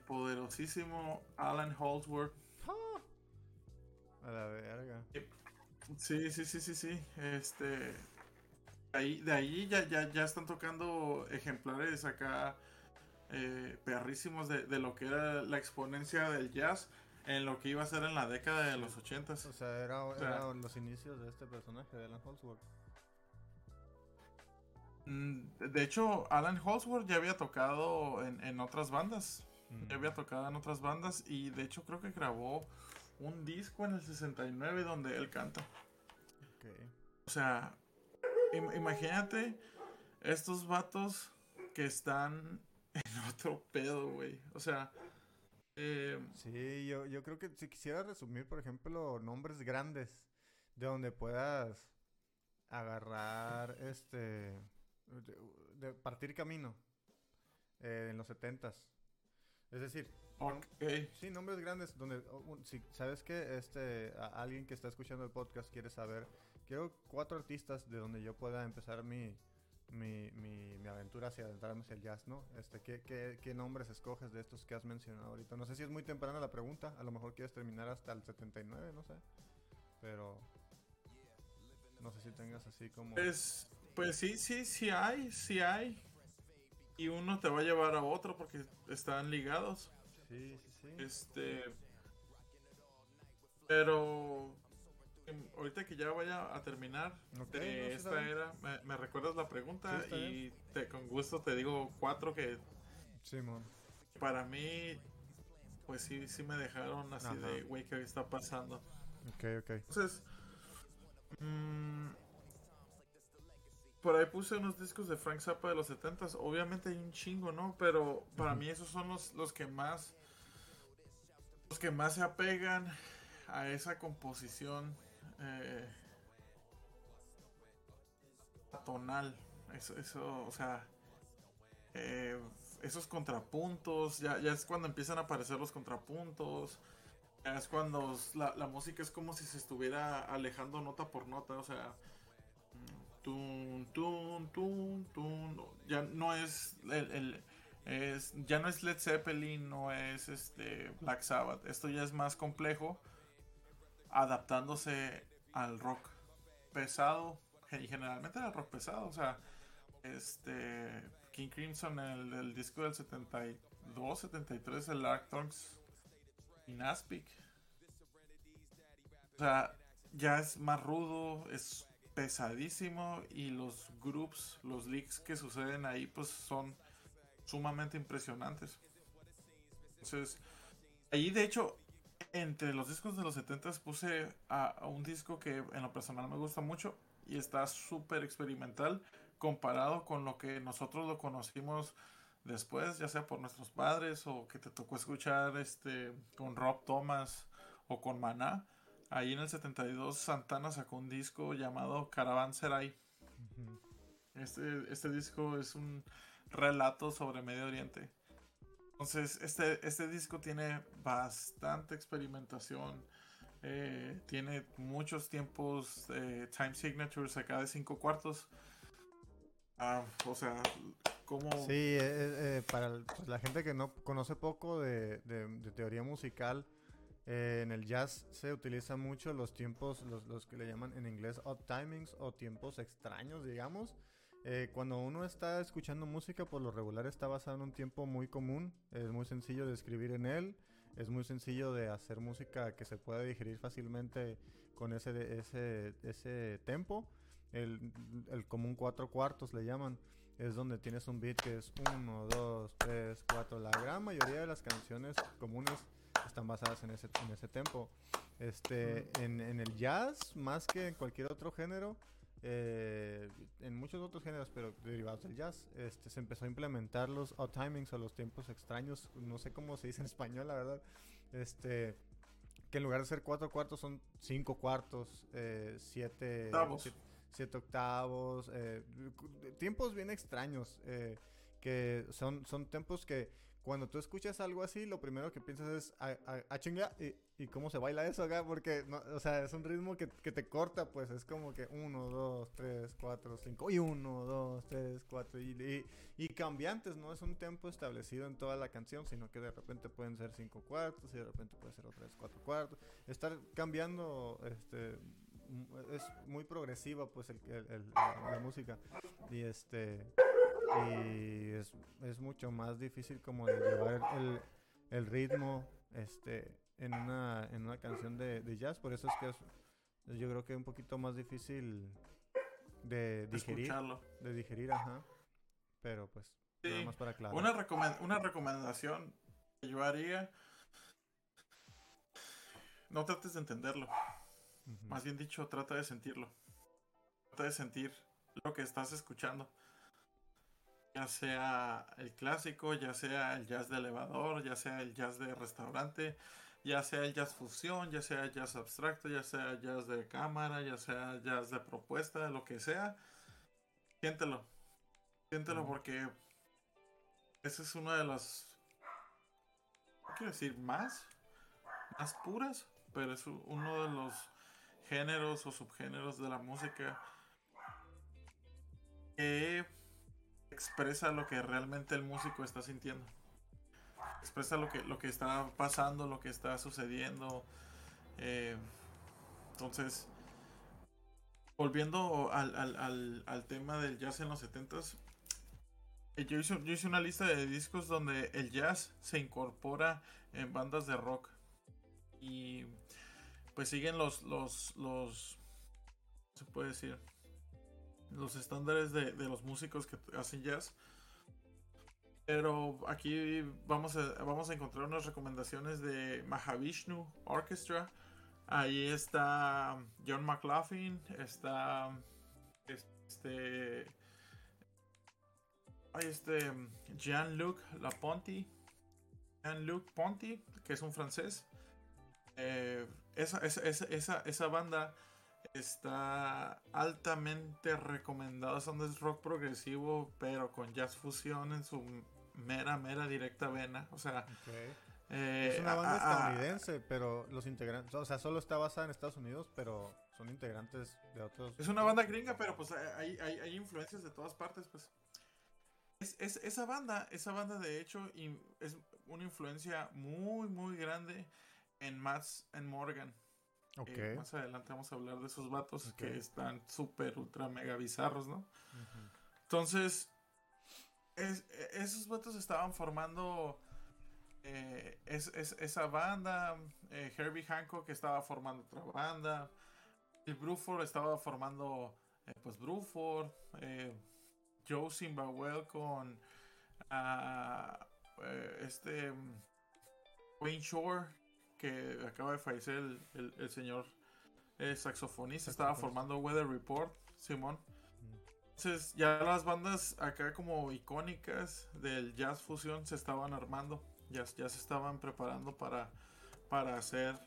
Speaker 2: poderosísimo Alan Holdsworth.
Speaker 1: A la verga.
Speaker 2: Sí, sí, sí, sí, sí. Este. Ahí, de ahí ya, ya, ya están tocando ejemplares acá eh, perrísimos de, de lo que era la exponencia del jazz en lo que iba a ser en la década de los ochentas.
Speaker 1: O sea, era,
Speaker 2: sea-
Speaker 1: los inicios de este personaje de Alan Holdsworth.
Speaker 2: Mm, De hecho, Alan Holdsworth ya había tocado en, en otras bandas.
Speaker 1: Mm.
Speaker 2: Ya había tocado en otras bandas y de hecho creo que grabó un disco en el 69 donde él canta.
Speaker 1: Ok.
Speaker 2: O sea, im- imagínate estos vatos que están en otro pedo, güey. O sea, eh,
Speaker 1: Sí, yo, yo creo que si quisiera resumir, por ejemplo, nombres grandes de donde puedas agarrar este de, de partir camino eh, en los setentas. Es decir,
Speaker 2: ok.
Speaker 1: sí, nombres grandes donde o, un- si sabes que este a- alguien que está escuchando el podcast quiere saber, quiero cuatro artistas de donde yo pueda empezar mi mi, mi, mi aventura hacia adentrarme hacia el jazz, ¿no? Este, ¿qué, qué, qué nombres escoges de estos que has mencionado ahorita? No sé si es muy temprana la pregunta, a lo mejor quieres terminar hasta el 79, no sé. Pero no sé si tengas así como...
Speaker 2: Pues, pues sí, sí, sí hay, sí hay. Y uno te va a llevar a otro porque están ligados.
Speaker 1: Sí, sí, sí.
Speaker 2: Este. Pero. em, Ahorita que ya vaya a terminar de
Speaker 1: no, está
Speaker 2: esta era, me, me recuerdas la pregunta y te, con gusto te digo cuatro que
Speaker 1: Simón.
Speaker 2: para mí, pues sí, sí me dejaron así
Speaker 1: Ajá.
Speaker 2: de, güey, ¿qué está pasando?
Speaker 1: Ok, ok.
Speaker 2: Entonces, mm, por ahí puse unos discos de Frank Zappa de los 70s. Obviamente hay un chingo, ¿no? Pero para
Speaker 1: Ujú.
Speaker 2: mí esos son los, los que más. Los que más se apegan a esa composición eh, atonal. Eso, eso, o sea. eh, esos contrapuntos. Ya, ya es cuando empiezan a aparecer los contrapuntos. Ya es cuando la, la música es como si se estuviera alejando nota por nota, o sea, mm, tun, tun, tun, ya no es el- es, ya no es Led Zeppelin, no es este Black Sabbath, esto ya es más complejo, adaptándose al rock pesado, y generalmente al rock pesado, o sea, este King Crimson, el, el disco del 72, 73, el Arcturus in Aspic. O sea, ya es más rudo, es pesadísimo y los groups, los leaks que suceden ahí pues son sumamente impresionantes. Entonces, ahí de hecho, entre los discos de los 70 puse a, a un disco que en lo personal me gusta mucho y está súper experimental comparado con lo que nosotros lo conocimos después, ya sea por nuestros padres o que te tocó escuchar este con Rob Thomas o con Maná. Ahí en el 72 Santana sacó un disco llamado Caravan Serai.
Speaker 1: Ujú.
Speaker 2: Este, este disco es un relato sobre Medio Oriente. Entonces, este, este disco tiene bastante experimentación. eh, tiene muchos tiempos, eh, time signatures acá de cinco cuartos. Ah, o sea, como...
Speaker 1: Sí, eh, eh, para pues, la gente que no conoce poco de, de- teoría musical, en el jazz se utilizan mucho los tiempos, los, los que le llaman en inglés odd timings o tiempos extraños, digamos. Eh, cuando uno está escuchando música, por lo regular está basado en un tiempo muy común, es muy sencillo de escribir en él, es muy sencillo de hacer música que se pueda digerir fácilmente con ese, ese, ese tempo. El, el común cuatro cuartos le llaman es donde tienes un beat que es 1, 2, 3, 4. La gran mayoría de las canciones comunes están basadas en ese, en ese tempo. Este, en, en el jazz, más que en cualquier otro género, eh, en muchos otros géneros, pero derivados del jazz, este, se empezó a implementar los odd timings o los tiempos extraños, no sé cómo se dice en español, la verdad, este, que en lugar de ser cuatro cuartos son cinco cuartos, eh, siete, siete, siete octavos, eh, tiempos bien extraños, que son, son tiempos que cuando tú escuchas algo así, lo primero que piensas es, a, a- a chinga, y, y cómo se baila eso acá, porque, no, o sea, es un ritmo que, que te corta, pues es como que uno, dos, tres, cuatro, cinco, y uno, dos, tres, cuatro, y, y, cambiantes, no es un tempo establecido en toda la canción, sino que de repente pueden ser cinco cuartos, y de repente puede ser otra vez cuatro cuartos. Estar cambiando, este, es muy progresiva, pues, el, el- el- la, la música, y este y es, es mucho más difícil como de llevar el, el ritmo este en una en una canción de, de jazz por eso es que es yo creo que un poquito más difícil de digerir
Speaker 2: Escucharlo.
Speaker 1: de digerir ajá pero pues
Speaker 2: Sí.
Speaker 1: nada más para aclarar
Speaker 2: Una, recomen- una recomendación que yo haría. No trates de entenderlo. Más bien dicho, trata de sentirlo. Trata de sentir lo que estás escuchando. Ya sea el clásico, ya sea el jazz de elevador, ya sea el jazz de restaurante, ya sea el jazz fusión, ya sea el jazz abstracto, ya sea el jazz de cámara, ya sea el jazz de propuesta, lo que sea. Siéntelo. Siéntelo porque esa es una de las. Quiero decir más. Más puras. Pero es uno de los géneros o subgéneros de la música que expresa lo que realmente el músico está sintiendo. Expresa lo que, lo que está pasando, lo que está sucediendo. eh, entonces, volviendo al, al- al- al tema del jazz en los 70s, eh, yo hice, yo hice una lista de discos donde el jazz se incorpora en bandas de rock. Y pues siguen los, los, los, ¿cómo se puede decir? Los estándares de, de los músicos que hacen jazz. Pero aquí vamos a, vamos a encontrar unas recomendaciones de Mahavishnu Orchestra. Ahí está John McLaughlin, está este hay este Jean-Luc Laponti, Jean-Luc Ponty, que es un francés. Eh, esa, esa, esa, esa banda está altamente recomendada. Son de rock progresivo, pero con jazz fusión en su mera, mera directa vena. O sea, eh,
Speaker 1: es una banda
Speaker 2: a- a-
Speaker 1: estadounidense pero los integrantes o sea solo está basada en Estados Unidos pero son integrantes de otros
Speaker 2: Es una banda gringa, pero pues hay, hay, hay influencias de todas partes, pues. Es, es- esa banda, esa banda de hecho in- es una influencia muy, muy grande en Mats and Morgan.
Speaker 1: Ok.
Speaker 2: Eh, más adelante vamos a hablar de esos vatos que están súper, ultra, mega bizarros, ¿no? Entonces, es- e- esos vatos estaban formando eh, es- es- esa banda. eh, Herbie Hancock estaba formando otra banda. El Bruford estaba formando, pues, Bruford. Joe Simbawel con ah, este Wayne Shore, que acaba de fallecer el, el- el señor eh, saxofonista. Estaba formando Weather Report, Simón.
Speaker 1: Ujú.
Speaker 2: Entonces ya las bandas acá como icónicas del jazz fusión se estaban armando, ya, ya se estaban preparando para, para hacer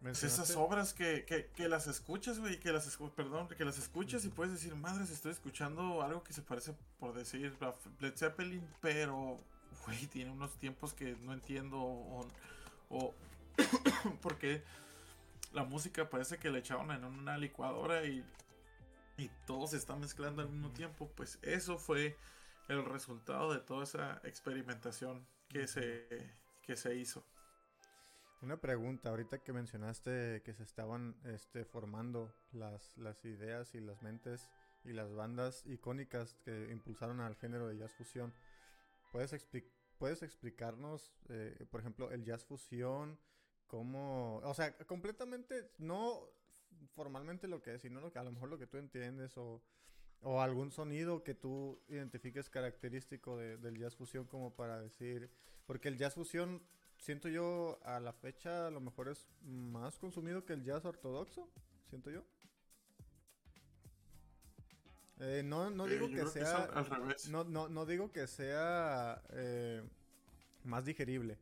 Speaker 2: pues, esas obras que, que, que las escuchas, güey, que las perdón, que las escuchas y puedes decir, madres, estoy escuchando algo que se parece, por decir, a Led Zeppelin, pero, güey, tiene unos tiempos que no entiendo o, o porque la música parece que le echaron en una licuadora y, y todo se está mezclando al mismo tiempo, pues eso fue el resultado de toda esa experimentación que se, que se hizo.
Speaker 1: Una pregunta, ahorita que mencionaste que se estaban este, formando las, las ideas y las mentes y las bandas icónicas que impulsaron al género de jazz fusión, ¿puedes, expli- ¿puedes explicarnos, eh, por ejemplo, el jazz fusión? ¿Cómo? O sea, completamente, no formalmente lo que es, sino lo que, a lo mejor lo que tú entiendes o, o algún sonido que tú identifiques característico de- del jazz fusión como para decir, porque el jazz fusión siento yo a la fecha a lo mejor es más consumido que el jazz ortodoxo, siento yo. Eh, no, no
Speaker 2: Eh,
Speaker 1: digo que
Speaker 2: es
Speaker 1: sea.
Speaker 2: al, revés.
Speaker 1: No, no, no digo que sea eh, más digerible,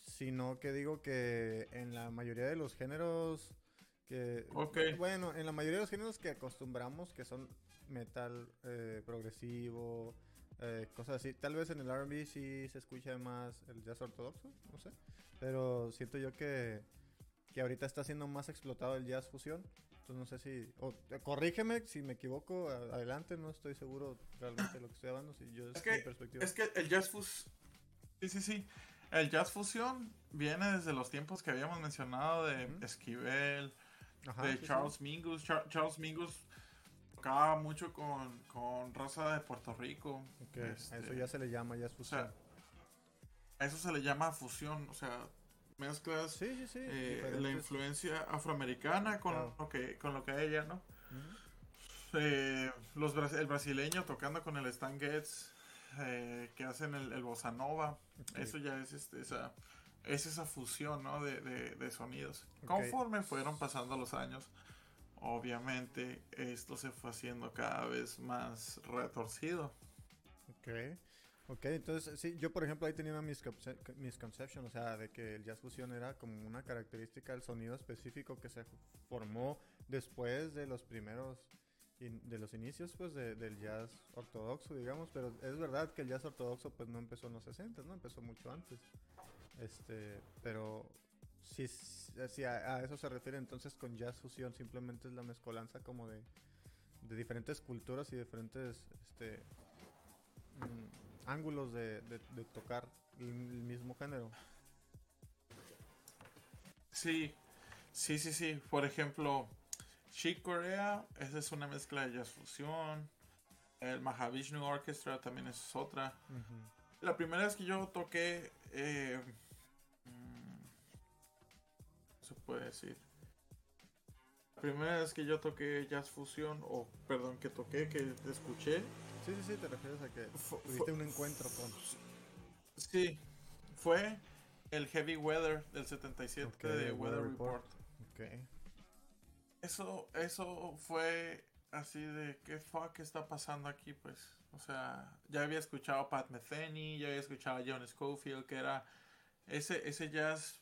Speaker 1: sino que digo que en la mayoría de los géneros que... Bueno, en la mayoría de los géneros que acostumbramos, que son metal eh, progresivo, eh, cosas así, tal vez en el RB sí se escucha más el jazz ortodoxo, no sé, pero siento yo que, que ahorita está siendo más explotado el jazz fusión. Entonces no sé si... o, eh, corrígeme si me equivoco, adelante, no estoy seguro realmente de lo que estoy hablando, si yo es,
Speaker 2: Es que-
Speaker 1: mi perspectiva.
Speaker 2: Es que el jazz fus... Sí, sí, sí. El jazz fusión viene desde los tiempos que habíamos mencionado de. Esquivel,
Speaker 1: Ajá,
Speaker 2: de
Speaker 1: sí, sí.
Speaker 2: Charles Mingus. Char- Charles Mingus tocaba mucho con, con raza de Puerto Rico.
Speaker 1: A
Speaker 2: este,
Speaker 1: eso ya se le llama jazz
Speaker 2: O
Speaker 1: fusión.
Speaker 2: sea, a eso se le llama fusión. O sea, mezclas
Speaker 1: sí, sí, sí.
Speaker 2: eh, la influencia afroamericana con,
Speaker 1: Claro.
Speaker 2: lo que, con lo que ella, ¿no? Eh, los, el brasileño tocando con el Stan Getz, eh, que hacen el, el bossa nova. Eso ya es este, esa, es esa fusión ¿no? de, de- de sonidos. Conforme fueron pasando los años, obviamente esto se fue haciendo cada vez más retorcido.
Speaker 1: Ok. Ok, entonces sí, yo por ejemplo ahí tenía una misconce- misconception, o sea, de que el jazz fusión era como una característica del sonido específico que se formó después de los primeros, in- de los inicios pues de- del jazz ortodoxo, digamos, pero es verdad que el jazz ortodoxo pues no empezó en los 60, ¿no? Empezó mucho antes. Este, pero si, a eso se refiere entonces con jazz fusión simplemente es la mezcolanza como de, de diferentes culturas y diferentes, este, mm, ángulos de, de- de tocar el, el mismo género.
Speaker 2: Sí, sí, sí, sí. Por ejemplo, Chick Corea, esa es una mezcla de jazz fusión. El Mahavishnu Orchestra también es otra. La primera vez que yo toqué, eh, mm, ¿qué se puede decir? La primera vez que yo toqué jazz fusión, o perdón, que toqué, que escuché,
Speaker 1: Sí, sí, sí, te refieres a que tuviste un encuentro con...
Speaker 2: Sí, fue el Heavy Weather del 77
Speaker 1: Ok,
Speaker 2: de
Speaker 1: Weather Report.
Speaker 2: Report.
Speaker 1: Ok.
Speaker 2: Eso, eso fue así de qué fuck está pasando aquí, pues. O sea, ya había escuchado a Pat Metheny, ya había escuchado a John Schofield, que era ese, ese jazz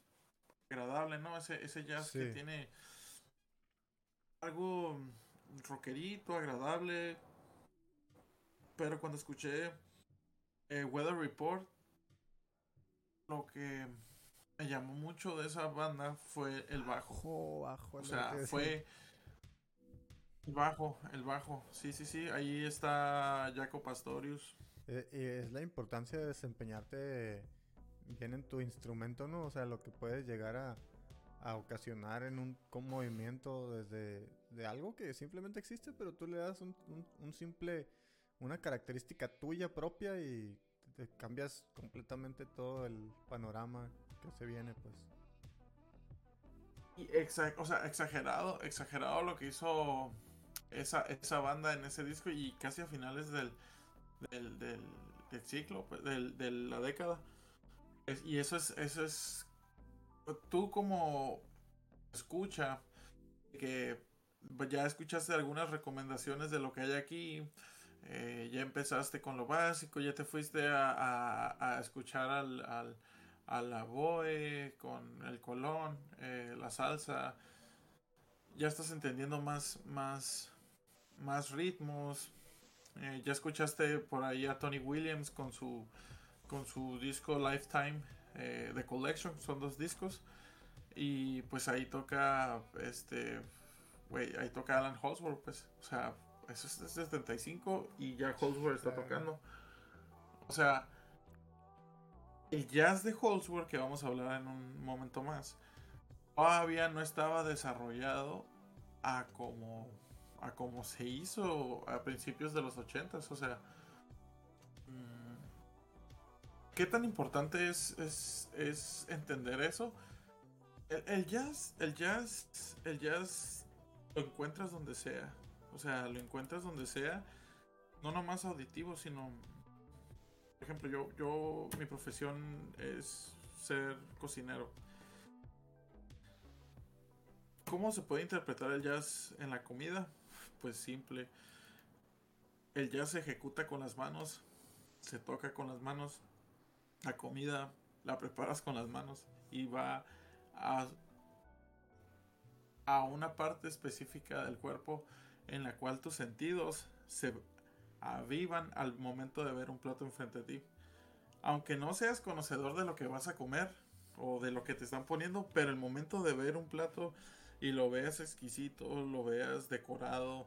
Speaker 2: agradable, ¿no? Ese, ese jazz que tiene algo rockerito, agradable. Pero cuando escuché eh, Weather Report, lo que me llamó mucho de esa banda fue el bajo.
Speaker 1: Bajo, bajo.
Speaker 2: O sea, fue el bajo, el bajo. Sí, sí, sí. Ahí está Jaco Pastorius.
Speaker 1: Eh, y es la importancia de desempeñarte bien en tu instrumento, ¿no? O sea, lo que puedes llegar a, a ocasionar en un con movimiento desde de algo que simplemente existe, pero tú le das un, un- un simple, una característica tuya propia y te cambias completamente todo el panorama que se viene, pues.
Speaker 2: Y o sea, exagerado, exagerado lo que hizo esa, esa banda en ese disco y casi a finales del, del, ciclo, pues, del, de la década. Y eso es, eso es, tú como escucha, que ya escuchaste algunas recomendaciones de lo que hay aquí, eh, ya empezaste con lo básico, ya te fuiste a, a- a escuchar al, al, a la Boe con el Colón, eh, la salsa, ya estás entendiendo más, más, más ritmos, eh, ya escuchaste por ahí a Tony Williams con su, con su disco Lifetime The Collection, son dos discos. Y pues ahí toca, este, güey, ahí toca Alan Holdsworth, pues, o sea, eso es de 75 y ya Holdsworth está tocando. O sea, el jazz de Holdsworth, que vamos a hablar en un momento más, todavía no estaba desarrollado a como, a como se hizo a principios de los 80 o sea, mm, ¿qué tan importante es, es, es entender eso? El, el jazz, el jazz, el jazz lo encuentras donde sea. O sea, lo encuentras donde sea. No nomás auditivo, sino. Por ejemplo, yo, yo, mi profesión es ser cocinero. ¿Cómo se puede interpretar el jazz en la comida? Pues simple. el jazz se ejecuta con las manos, se toca con las manos, la comida la preparas con las manos y va a, a una parte específica del cuerpo en la cual tus sentidos se avivan al momento de ver un plato enfrente de ti. Aunque no seas conocedor de lo que vas a comer o de lo que te están poniendo, pero el momento de ver un plato y lo veas exquisito, lo veas decorado,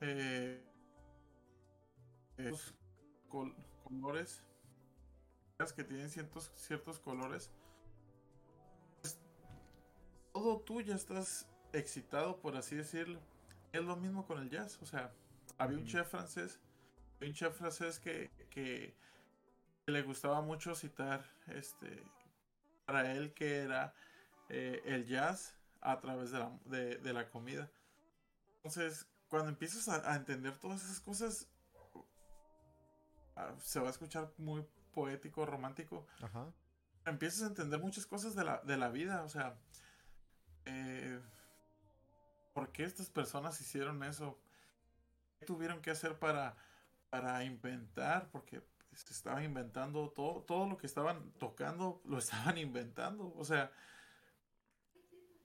Speaker 2: eh, colores que tienen ciertos, ciertos colores, todo tú ya estás excitado, por así decirlo. Es lo mismo con el jazz, o sea, había un chef francés, un chef francés que, que, le gustaba mucho citar, este, para él que era eh, el jazz a través de la, de, la comida. Entonces, cuando empiezas a, a entender todas esas cosas, ah, se va a escuchar muy poético, romántico, empiezas a entender muchas cosas de la, de la vida. O sea, eh, ¿por qué estas personas hicieron eso? ¿Qué tuvieron que hacer para, para inventar? Porque se estaban inventando todo, todo lo que estaban tocando, lo estaban inventando. O sea,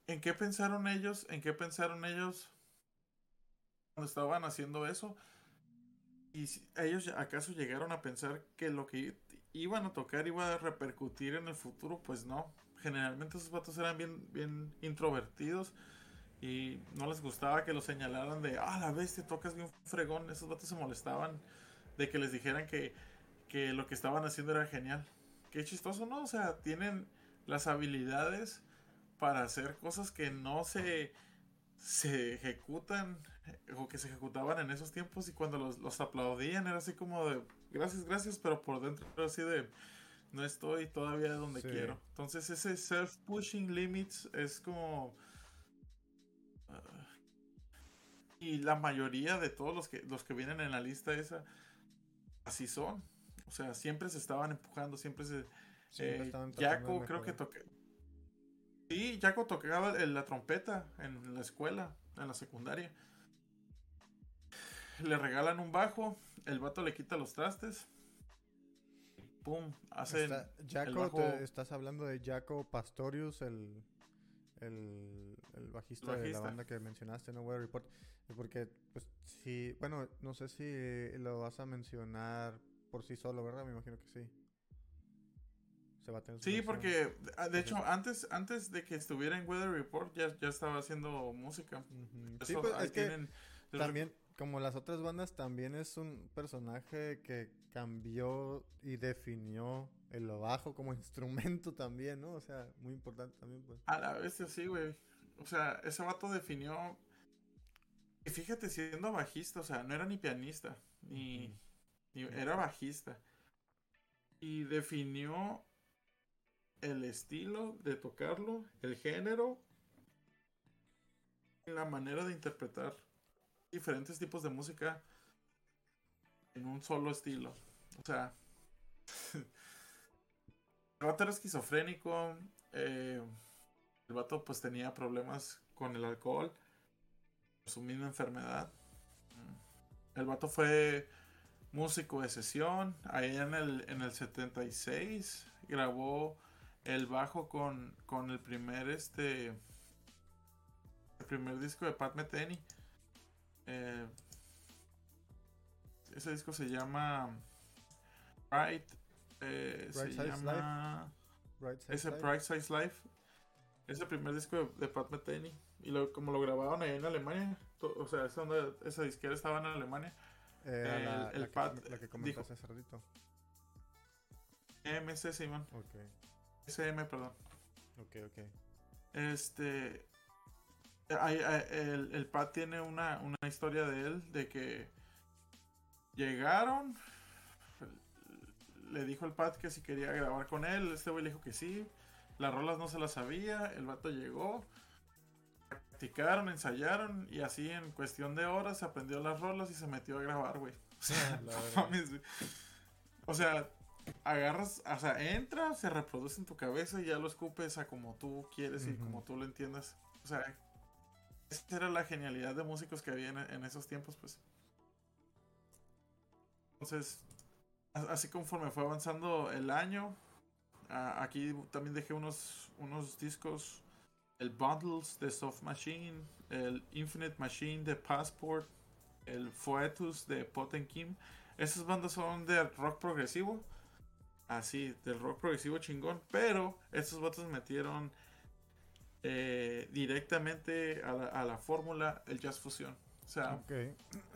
Speaker 2: ¿en qué pensaron ellos? ¿En qué pensaron ellos cuando estaban haciendo eso? ¿Y ellos acaso llegaron a pensar que lo que iban a tocar iba a repercutir en el futuro? Pues no. Generalmente esos vatos eran bien, bien introvertidos y no les gustaba que los señalaran de, ah, la bestia, tocas bien fregón. Esos vatos se molestaban de que les dijeran que, que lo que estaban haciendo era genial. Qué chistoso, ¿no? O sea, tienen las habilidades para hacer cosas que no se, se ejecutan o que se ejecutaban en esos tiempos y cuando los, los aplaudían era así como de gracias, gracias, pero por dentro era así de no estoy todavía donde quiero. Entonces ese self-pushing limits es como... y la mayoría de todos los que, los que vienen en la lista esa, así son. O sea, siempre se estaban empujando, siempre se... Eh, Jaco creo que toque... Sí, Jaco tocaba la trompeta en la escuela, en la secundaria le regalan un bajo, el vato le quita los trastes. Pum, hace
Speaker 1: Jaco, estás hablando de Jaco Pastorius, el, el, el bajista, de la banda que mencionaste, ¿no? Weather Report. Porque, pues, sí, bueno, no sé si lo vas a mencionar por sí solo, ¿verdad? Me imagino que sí.
Speaker 2: Se va a tener sí, porque, ah, de hecho, antes, antes de que estuviera en Weather Report, ya, ya estaba haciendo música.
Speaker 1: sí, pues, es que también como las otras bandas, también es un personaje que cambió y definió el bajo como instrumento también, ¿no? O sea, muy importante también, pues.
Speaker 2: A la vez sí, güey. O sea, ese vato definió. Y fíjate, siendo bajista, o sea, no era ni pianista, ni, ni era bajista. Y definió el estilo de tocarlo, el género, la manera de interpretar diferentes tipos de música en un solo estilo. O sea, el vato era esquizofrénico. Eh, el vato pues tenía problemas con el alcohol, su misma enfermedad. El vato fue músico de sesión. Ahí en el, en el 76 grabó el bajo con, con el primer este el primer disco de Pat Metheny eh, ese disco se llama Bright. Eh, se llama. ese Bright Size Life. Es el primer disco de, Pat Metheny. Y lo, como lo grabaron ahí en Alemania, o sea, esa, esa disquera estaba en Alemania.
Speaker 1: Eh, la, el Pat. Que, la que comentaste hace ratito.
Speaker 2: MC Simon.
Speaker 1: Ok.
Speaker 2: SM, perdón.
Speaker 1: Ok, ok.
Speaker 2: Este el, el Pat tiene una, historia de él de que llegaron, le dijo el Pat que si quería grabar con él, este güey le dijo que sí, las rolas no se las sabía, el vato llegó, practicaron, ensayaron y así en cuestión de horas se aprendió las rolas y se metió a grabar, güey. O sea, o sea, agarras, o sea, entra, se reproduce en tu cabeza y ya lo escupes a como tú quieres y como tú lo entiendas. O sea, esa era la genialidad de músicos que había en, esos tiempos, pues. Entonces, así conforme fue avanzando el año, aquí también dejé unos, unos discos, el Bundles de Soft Machine, el Infinite Machine de Passport, el Foetus de Kim. Esas bandas son de rock progresivo, así, del rock progresivo chingón, pero estos vatos metieron eh, directamente a la, fórmula el jazz fusión. O sea, eh,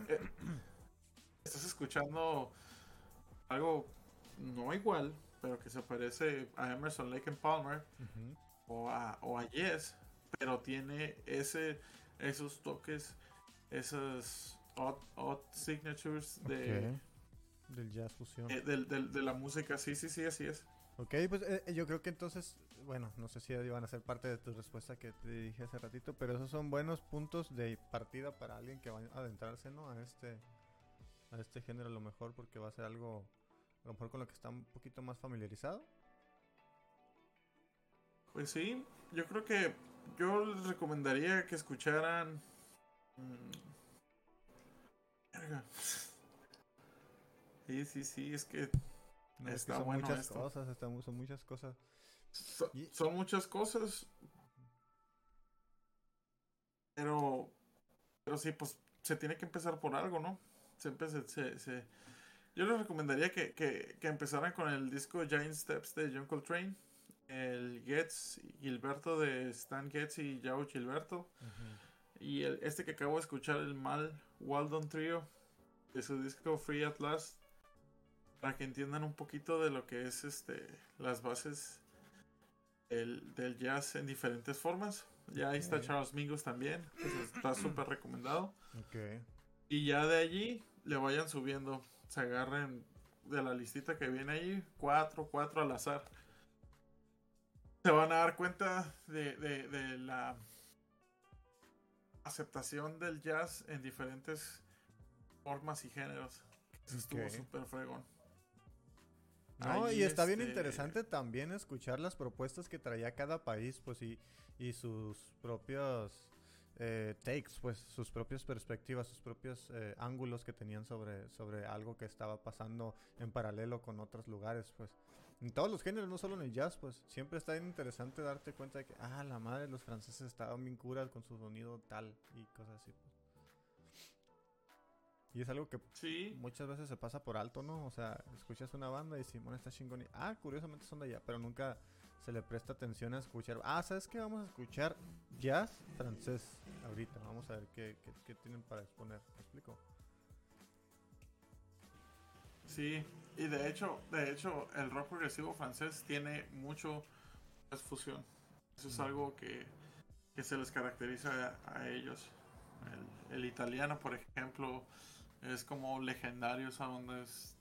Speaker 2: estás escuchando algo no igual, pero que se parece a Emerson Lake and Palmer o, a, o, a, Yes, pero tiene ese, esos toques, esos odd, signatures de,
Speaker 1: del jazz fusión.
Speaker 2: Eh, de la música, sí, sí, sí, así es.
Speaker 1: Ok, pues eh, yo creo que entonces, bueno, no sé si iban a ser parte de tu respuesta que te dije hace ratito, pero esos son buenos puntos de partida para alguien que va a adentrarse, ¿no? A este, a este género a lo mejor, porque va a ser algo a lo mejor con lo que está un poquito más familiarizado.
Speaker 2: Pues sí, yo creo que yo les recomendaría que escucharan. Mm, sí, sí, sí, es que está
Speaker 1: son
Speaker 2: bueno
Speaker 1: muchas cosas, son muchas cosas.
Speaker 2: son muchas cosas. Pero, pero sí, pues se tiene que empezar por algo, ¿no? Se, se, se, yo les recomendaría que, que, que, empezaran con el disco Giant Steps de John Coltrane, el Getz Gilberto de Stan Getz y Yao Gilberto, y el, este que acabo de escuchar, el Mal Waldon Trio, de su disco Free at Last, para que entiendan un poquito de lo que es este las bases el, del jazz en diferentes formas. Ya ahí está Charles Mingus también, está súper recomendado. Y ya de allí le vayan subiendo se agarren de la listita que viene ahí, cuatro, cuatro al azar. Se van a dar cuenta de, la aceptación del jazz en diferentes formas y géneros. estuvo súper fregón.
Speaker 1: No, y está bien este interesante también escuchar las propuestas que traía cada país, pues, y, y sus propios eh, takes, pues sus propias perspectivas, sus propios eh, ángulos que tenían sobre, sobre algo que estaba pasando en paralelo con otros lugares, pues. En todos los géneros, no solo en el jazz, pues siempre está bien interesante darte cuenta de que, ah, la madre, los franceses estaban bien curas con su sonido tal y cosas así. Pues. Y es algo que muchas veces se pasa por alto, ¿no? O sea, escuchas una banda y Simón está chingón y, ah, curiosamente son de allá, pero nunca se le presta atención a escuchar. Ah, ¿sabes qué? Vamos a escuchar jazz francés ahorita. Vamos a ver qué, tienen para exponer. ¿Me explico?
Speaker 2: Sí, y de hecho, de hecho, el rock progresivo francés tiene mucho fusión. Eso es algo que, se les caracteriza a, ellos. El, italiano, por ejemplo, es como legendario, esa onda es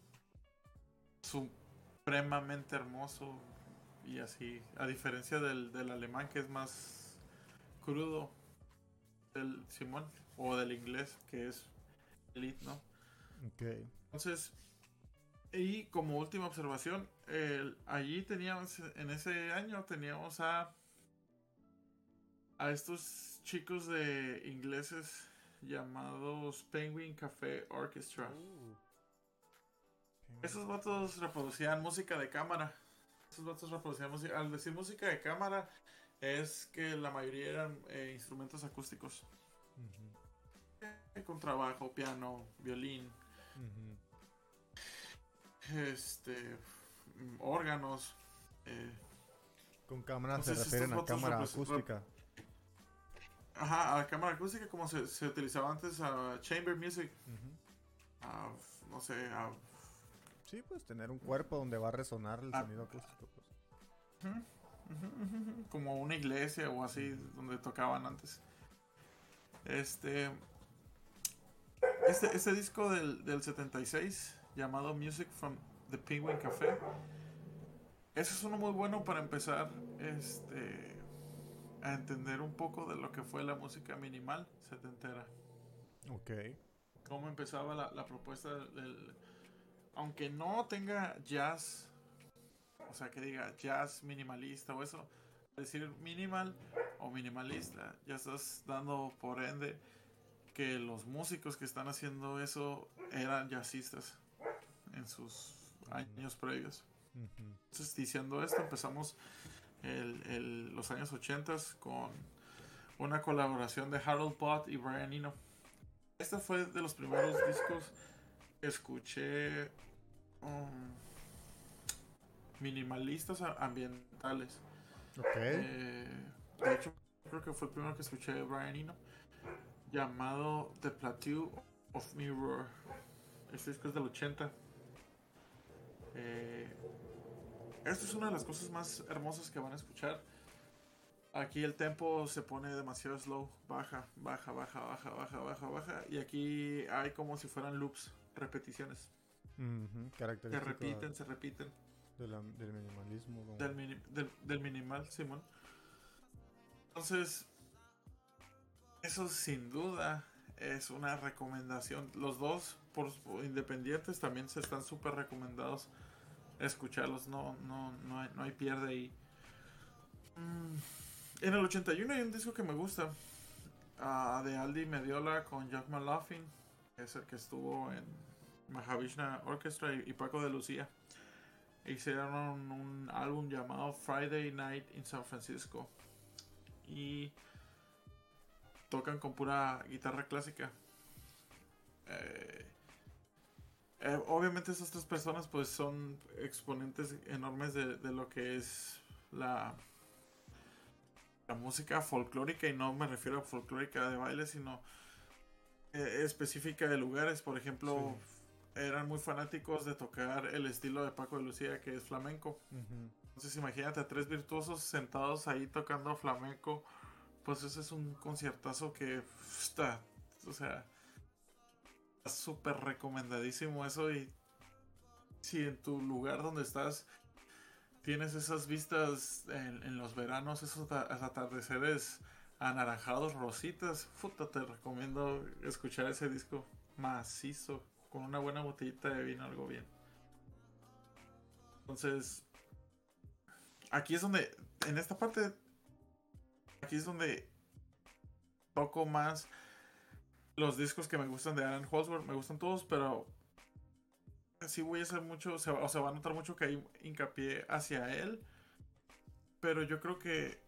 Speaker 2: supremamente hermoso, y así, a diferencia del, del alemán que es más crudo, del Simón, o del inglés que es elite, ¿no?
Speaker 1: Ok.
Speaker 2: Entonces, y como última observación, el, allí teníamos, en ese año teníamos a, a estos chicos de ingleses llamados Penguin Café Orchestra. Uh. Esos vatos reproducían música de cámara estos vatos reproducían música. Al decir música de cámara, es que la mayoría eran eh, instrumentos acústicos. con trabajo, piano, violín. Este. órganos. Eh.
Speaker 1: Con cámara se refieren a cámara acústica.
Speaker 2: Ajá, a cámara acústica como se, se utilizaba antes a chamber music. no sé, a
Speaker 1: Sí, pues tener un cuerpo donde va a resonar el ah. sonido acústico. Pues.
Speaker 2: Como una iglesia o así, donde tocaban antes. Este. Este, este disco del, del 76, llamado Music from the Penguin Café. Ese es uno muy bueno para empezar este, a entender un poco de lo que fue la música minimal setentera.
Speaker 1: Ok.
Speaker 2: Cómo empezaba la, la propuesta del, aunque no tenga jazz, o sea, que diga jazz minimalista o eso, decir minimal o minimalista, ya estás dando por ende que los músicos que están haciendo eso eran jazzistas. en sus años previos. Entonces, diciendo esto, empezamos los años 80 con una colaboración de Harold Pott y Brian Eno. Este fue de los primeros discos escuché um, minimalistas ambientales. Eh, de hecho, creo que fue el primero que escuché de Brian Eno, llamado The Plateau of Mirror. Este disco es del 80. Eh, esto es una de las cosas más hermosas que van a escuchar. Aquí el tempo se pone demasiado slow, baja, baja, baja, baja, baja, baja, baja. Y aquí hay como si fueran loops, repeticiones. se repiten, se repiten.
Speaker 1: del minimalismo.
Speaker 2: Del, del, minimal, Simón. Entonces, eso sin duda es una recomendación. Los dos, por independientes, también se están súper recomendados escucharlos. No, no, no, hay, no hay pierde ahí. Mm, en el 81 hay un disco que me gusta. Ah, de Aldi Mediola con Jack Malafin. Es el que estuvo en Mahavishna Orchestra y, Paco de Lucía. Hicieron un, álbum llamado Friday Night in San Francisco. Y tocan con pura guitarra clásica. Eh, eh, obviamente estas tres personas pues son exponentes enormes de, lo que es la, la música folclórica y no me refiero a folclórica de baile sino eh, específica de lugares por ejemplo eran muy fanáticos de tocar el estilo de Paco de Lucía que es flamenco. Entonces imagínate a tres virtuosos sentados ahí tocando flamenco pues ese es un conciertazo que está o sea súper recomendadísimo eso. Y si en tu lugar donde estás tienes esas vistas en, los veranos, esos atardeceres anaranjados, rositas, puta, te recomiendo escuchar ese disco macizo con una buena botellita de vino, algo bien. Entonces, aquí es donde, en esta parte, aquí es donde toco más los discos que me gustan de Alan Holdsworth, me gustan todos, pero sí voy a hacer mucho, o sea, va a notar mucho que hay hincapié hacia él, pero yo creo que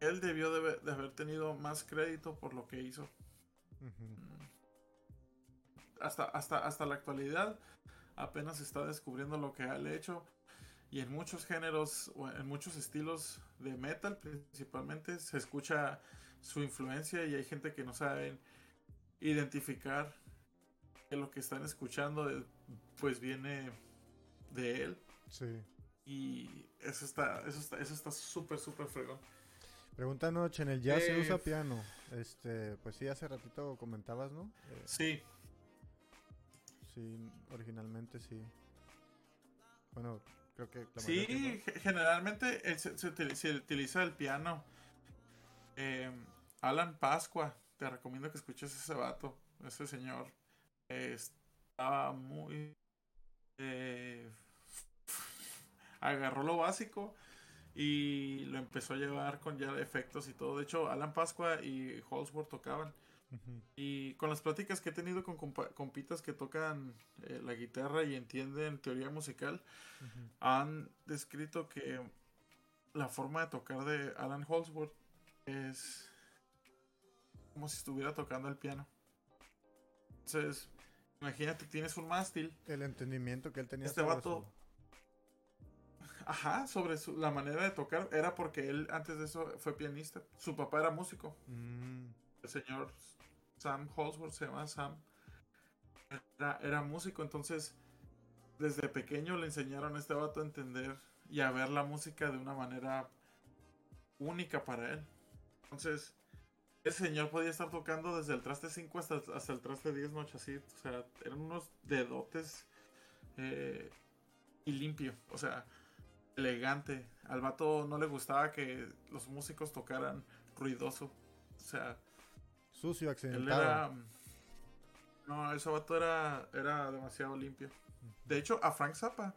Speaker 2: él debió de, haber tenido más crédito por lo que hizo. Mm. Hasta, hasta, hasta la actualidad apenas está descubriendo lo que ha hecho y en muchos géneros o en muchos estilos de metal principalmente se escucha su influencia y hay gente que no sabe identificar que lo que están escuchando eh, pues viene de él.
Speaker 1: Sí.
Speaker 2: Y eso está, eso está, eso está súper, súper fregón.
Speaker 1: Pregunta noche, en el jazz se usa eh, piano. Este, pues sí, hace ratito comentabas, ¿no?
Speaker 2: Eh, sí.
Speaker 1: Sí, originalmente sí. Bueno, creo que
Speaker 2: Sí, generalmente se, se, utiliza, el piano. Alan Pascua te recomiendo que escuches ese vato, ese señor. estaba muy... Eh, agarró lo básico y lo empezó a llevar con ya efectos y todo. De hecho, Alan Pascua y Holsworth tocaban. Y con las pláticas que he tenido con compitas que tocan eh, la guitarra y entienden teoría musical, han descrito que la forma de tocar de Alan Holsworth es como si estuviera tocando el piano. Entonces, imagínate, tienes un mástil.
Speaker 1: El entendimiento que él tenía.
Speaker 2: Este vato. Ajá, sobre la manera de tocar. Era porque él antes de eso fue pianista. Su papá era músico. Mm. El señor Sam Holsworth se llama Sam. Era, músico, entonces desde pequeño le enseñaron a este vato a entender y a ver la música de una manera única para él. Entonces, ese señor podía estar tocando desde el traste 5 hasta, hasta el traste 10 noches así. O sea, eran unos dedotes eh, y limpio. O sea, elegante. Al vato no le gustaba que los músicos tocaran ruidoso. O sea,
Speaker 1: sucio, accidentado.
Speaker 2: no, ese vato era, era demasiado limpio. De hecho, a Frank Zappa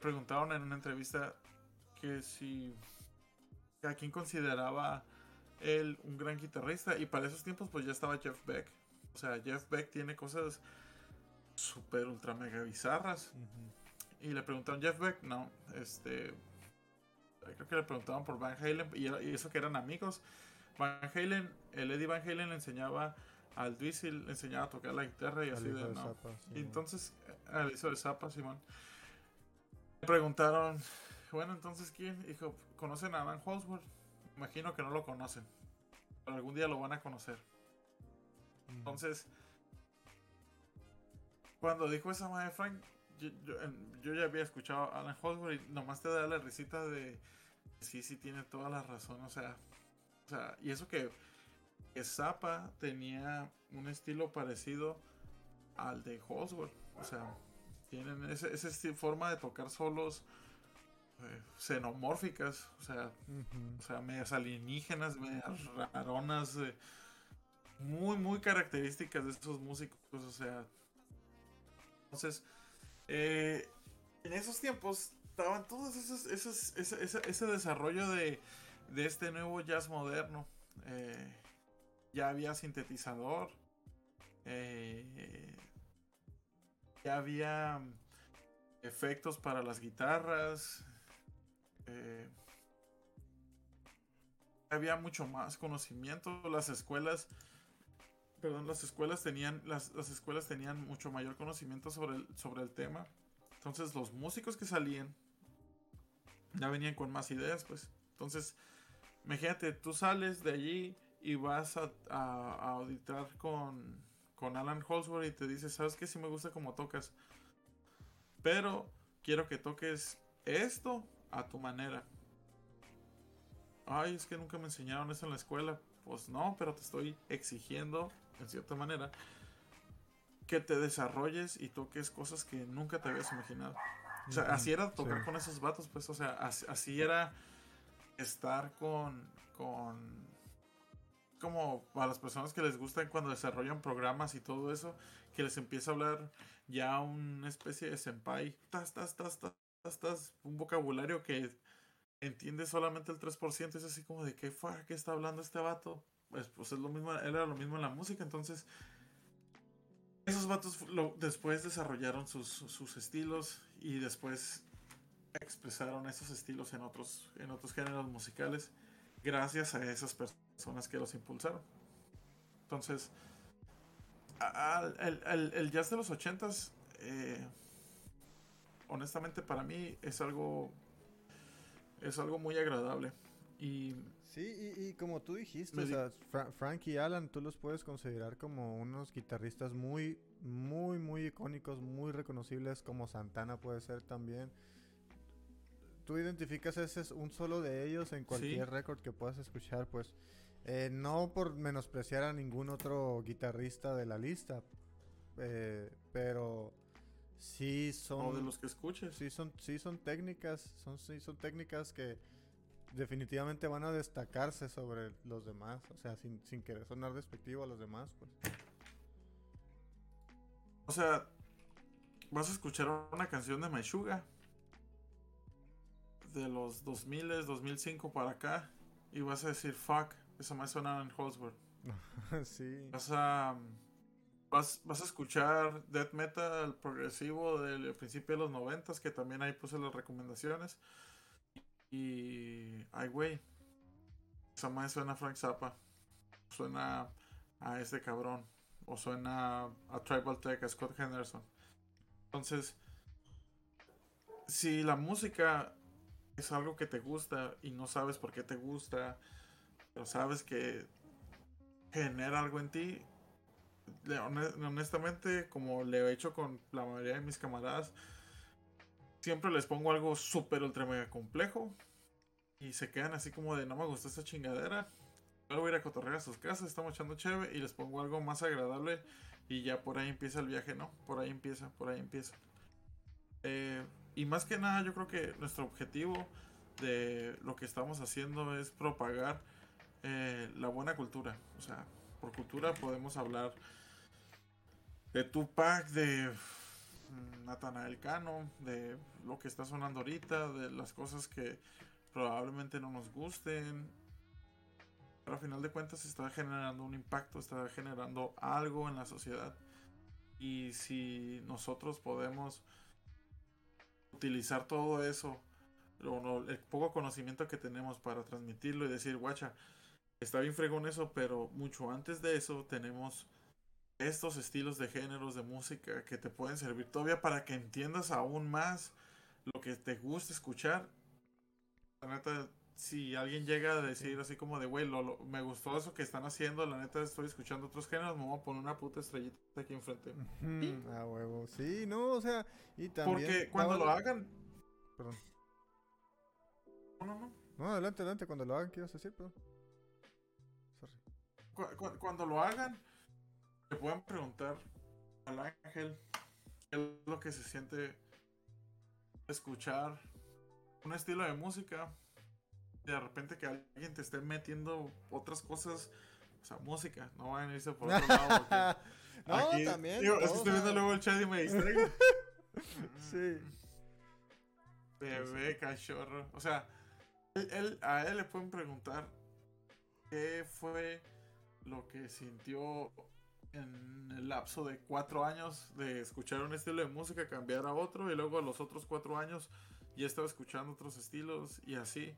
Speaker 2: preguntaron en una entrevista que si a quién consideraba él un gran guitarrista y para esos tiempos pues ya estaba Jeff Beck. O sea, Jeff Beck tiene cosas super ultra mega bizarras. Y le preguntaron Jeff Beck, no, este creo que le preguntaban por Van Halen y, eso que eran amigos. Van Halen, el Eddie Van Halen le enseñaba al Dweezil, le enseñaba a tocar la guitarra y así de, no. y entonces, al hizo de Zappa, Simón. Le preguntaron, bueno, entonces, ¿quién? Dijo, ¿conocen a Alan Holsworth? Imagino que no lo conocen, pero algún día lo van a conocer. Entonces, cuando dijo esa madre Frank, yo, ya había escuchado a Alan Holsworth y nomás te da la risita de sí, sí tiene toda la razón, o sea, o sea, y eso que, que Zappa tenía un estilo parecido al de Holsworth, o sea, tienen esa ese forma de tocar solos eh, xenomórficas, o sea, o sea, medias alienígenas, medias raronas, eh, muy, muy características de estos músicos, o sea, entonces, eh, en esos tiempos estaban todos esos, ese, desarrollo de, este nuevo jazz moderno. Eh, ya había sintetizador. Eh, ya había efectos para las guitarras. había mucho más conocimiento. Las escuelas perdón, las escuelas tenían, las, escuelas tenían mucho mayor conocimiento sobre el, sobre el tema. Entonces los músicos que salían ya venían con más ideas, pues. Entonces, imagínate, tú sales de allí y vas a, auditar con, con Alan Holsworth y te dice, ¿sabes qué? Sí me gusta cómo tocas. Pero quiero que toques esto a tu manera. Ay, es que nunca me enseñaron eso en la escuela. Pues no, pero te estoy exigiendo en cierta manera, que te desarrolles y toques cosas que nunca te habías imaginado. O sea, así era tocar con esos vatos, pues, o sea, así, era estar con, con, como a las personas que les gustan cuando desarrollan programas y todo eso, que les empieza a hablar ya una especie de senpai, tas, tas, tas, tas, tas, un vocabulario que entiende solamente el 3%, es así como de qué fue, qué está hablando este vato, pues, pues es lo mismo, era lo mismo en la música, entonces esos vatos después desarrollaron sus, estilos y después expresaron esos estilos en otros, en otros géneros musicales gracias a esas personas que los impulsaron. Entonces, el, jazz de los ochentas, eh, honestamente para mí es algo, es algo muy agradable. Y
Speaker 1: Sí, y, como tú dijiste, o sea, Frank y Alan, tú los puedes considerar como unos guitarristas muy, muy, muy icónicos, muy reconocibles, como Santana puede ser también. Tú identificas ese un solo de ellos en cualquier récord que puedas escuchar, pues eh, no por menospreciar a ningún otro guitarrista de la lista, eh, pero sí son...
Speaker 2: O de los que escuches.
Speaker 1: Sí son, sí son técnicas, son, sí son técnicas que definitivamente van a destacarse sobre los demás. O sea, sin, sin querer sonar despectivo a los demás, pues.
Speaker 2: O sea, vas a escuchar una canción de Maishuga de los 2000, 2005 para acá y vas a decir, fuck, esa me suena en Holsworth.
Speaker 1: sí.
Speaker 2: Vas a, vas, vas a escuchar death metal progresivo del principio de los 90 que también ahí puse las recomendaciones. Y. Ay, güey. Esa madre suena a Frank Zappa. Suena a este cabrón. O suena a Tribal Tech, a Scott Henderson. Entonces, si la música es algo que te gusta y no sabes por qué te gusta, pero sabes que genera algo en ti, honestamente, como le he hecho con la mayoría de mis camaradas, siempre les pongo algo súper ultra mega complejo y se quedan así como de no me gusta esta chingadera. Luego voy a ir a cotorrear a sus casas, estamos echando chévere y les pongo algo más agradable y ya por ahí empieza el viaje, ¿no? Por ahí empieza, por ahí empieza. Eh, y más que nada yo creo que nuestro objetivo de lo que estamos haciendo es propagar eh, la buena cultura. O sea, por cultura podemos hablar de Tupac, de Natanael Cano, de lo que está sonando ahorita, de las cosas que probablemente no nos gusten. Pero a final de cuentas está generando un impacto, está generando algo en la sociedad. Y si nosotros podemos utilizar todo eso, el poco conocimiento que tenemos para transmitirlo y decir, guacha, está bien fregón eso, pero mucho antes de eso tenemos estos estilos de géneros de música que te pueden servir todavía para que entiendas aún más lo que te gusta escuchar. Si alguien llega a decir así como de, güey, me gustó eso que están haciendo, la neta estoy escuchando otros géneros, me voy a poner una puta estrellita aquí enfrente.
Speaker 1: Ah, huevo. Sí, no, o sea, y también...
Speaker 2: Porque cuando lo hagan...
Speaker 1: Perdón.
Speaker 2: No, no, no.
Speaker 1: No, adelante, adelante, cuando lo hagan, ¿qué ibas a decir? Perdón.
Speaker 2: cuando lo hagan, te pueden preguntar al ángel qué es lo que se siente escuchar un estilo de música de repente que alguien te esté metiendo otras cosas, o sea, música, no van a irse por otro lado.
Speaker 1: no, también.
Speaker 2: es que estoy viendo luego el chat y me distraigo.
Speaker 1: sí.
Speaker 2: Bebé, cachorro. O sea, él, a él le pueden preguntar qué fue lo que sintió en el lapso de cuatro años de escuchar un estilo de música, cambiar a otro y luego a los otros cuatro años ya estaba escuchando otros estilos y así.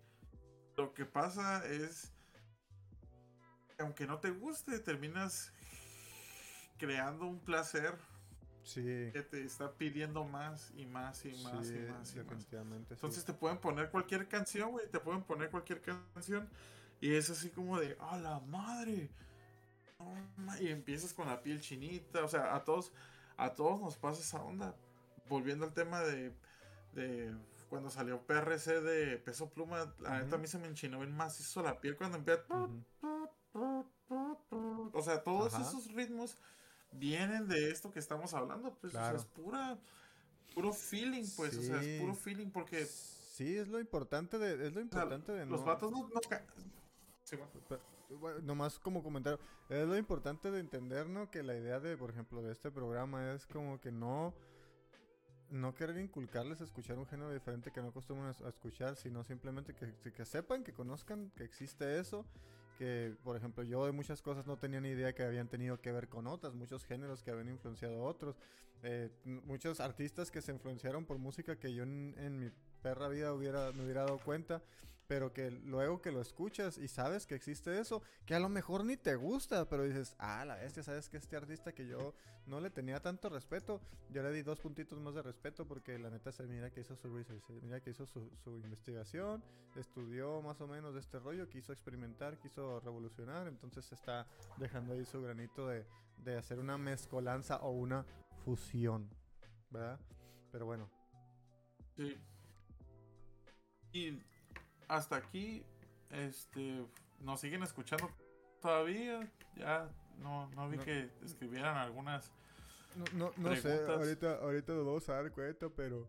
Speaker 2: Lo que pasa es, aunque no te guste, terminas creando un placer que te está pidiendo más y más y más y más. Y más. Entonces te pueden poner cualquier canción, güey, te pueden poner cualquier canción y es así como de, ¡a la madre! y empiezas con la piel chinita, o sea, a todos, a todos nos pasa esa onda. Volviendo al tema de, de cuando salió PRC de peso pluma, la neta a mí se me enchinó bien hizo la piel cuando empieza. O sea, todos esos ritmos vienen de esto que estamos hablando, pues, o sea, es pura, puro feeling, pues, o sea, es puro feeling porque.
Speaker 1: Sí, es lo importante de, es lo importante de
Speaker 2: Los vatos no, no
Speaker 1: nomás como comentario, es lo importante de entender, ¿no? Que la idea de, por ejemplo, de este programa es como que no, no querer inculcarles escuchar un género diferente que no acostumbran a, escuchar, sino simplemente que, que sepan, que conozcan que existe eso que, por ejemplo, yo de muchas cosas no tenía ni idea que habían tenido que ver con otras, muchos géneros que habían influenciado a otros, eh, muchos artistas que se influenciaron por música que yo en, en mi perra vida hubiera, me hubiera dado cuenta pero que luego que lo escuchas y sabes que existe eso, que a lo mejor ni te gusta, pero dices, ah, la bestia, sabes que este artista que yo no le tenía tanto respeto, yo le di dos puntitos más de respeto porque la neta se mira que hizo su research, mira que hizo su, investigación, estudió más o menos de este rollo, quiso experimentar, quiso revolucionar, entonces está dejando ahí su granito de, de hacer una mezcolanza o una fusión, ¿verdad? Pero bueno.
Speaker 2: Sí. Y hasta aquí, este, nos siguen escuchando todavía. Ya no, no vi que escribieran algunas.
Speaker 1: No, no, sé, ahorita, ahorita nos vamos a dar cuenta, pero.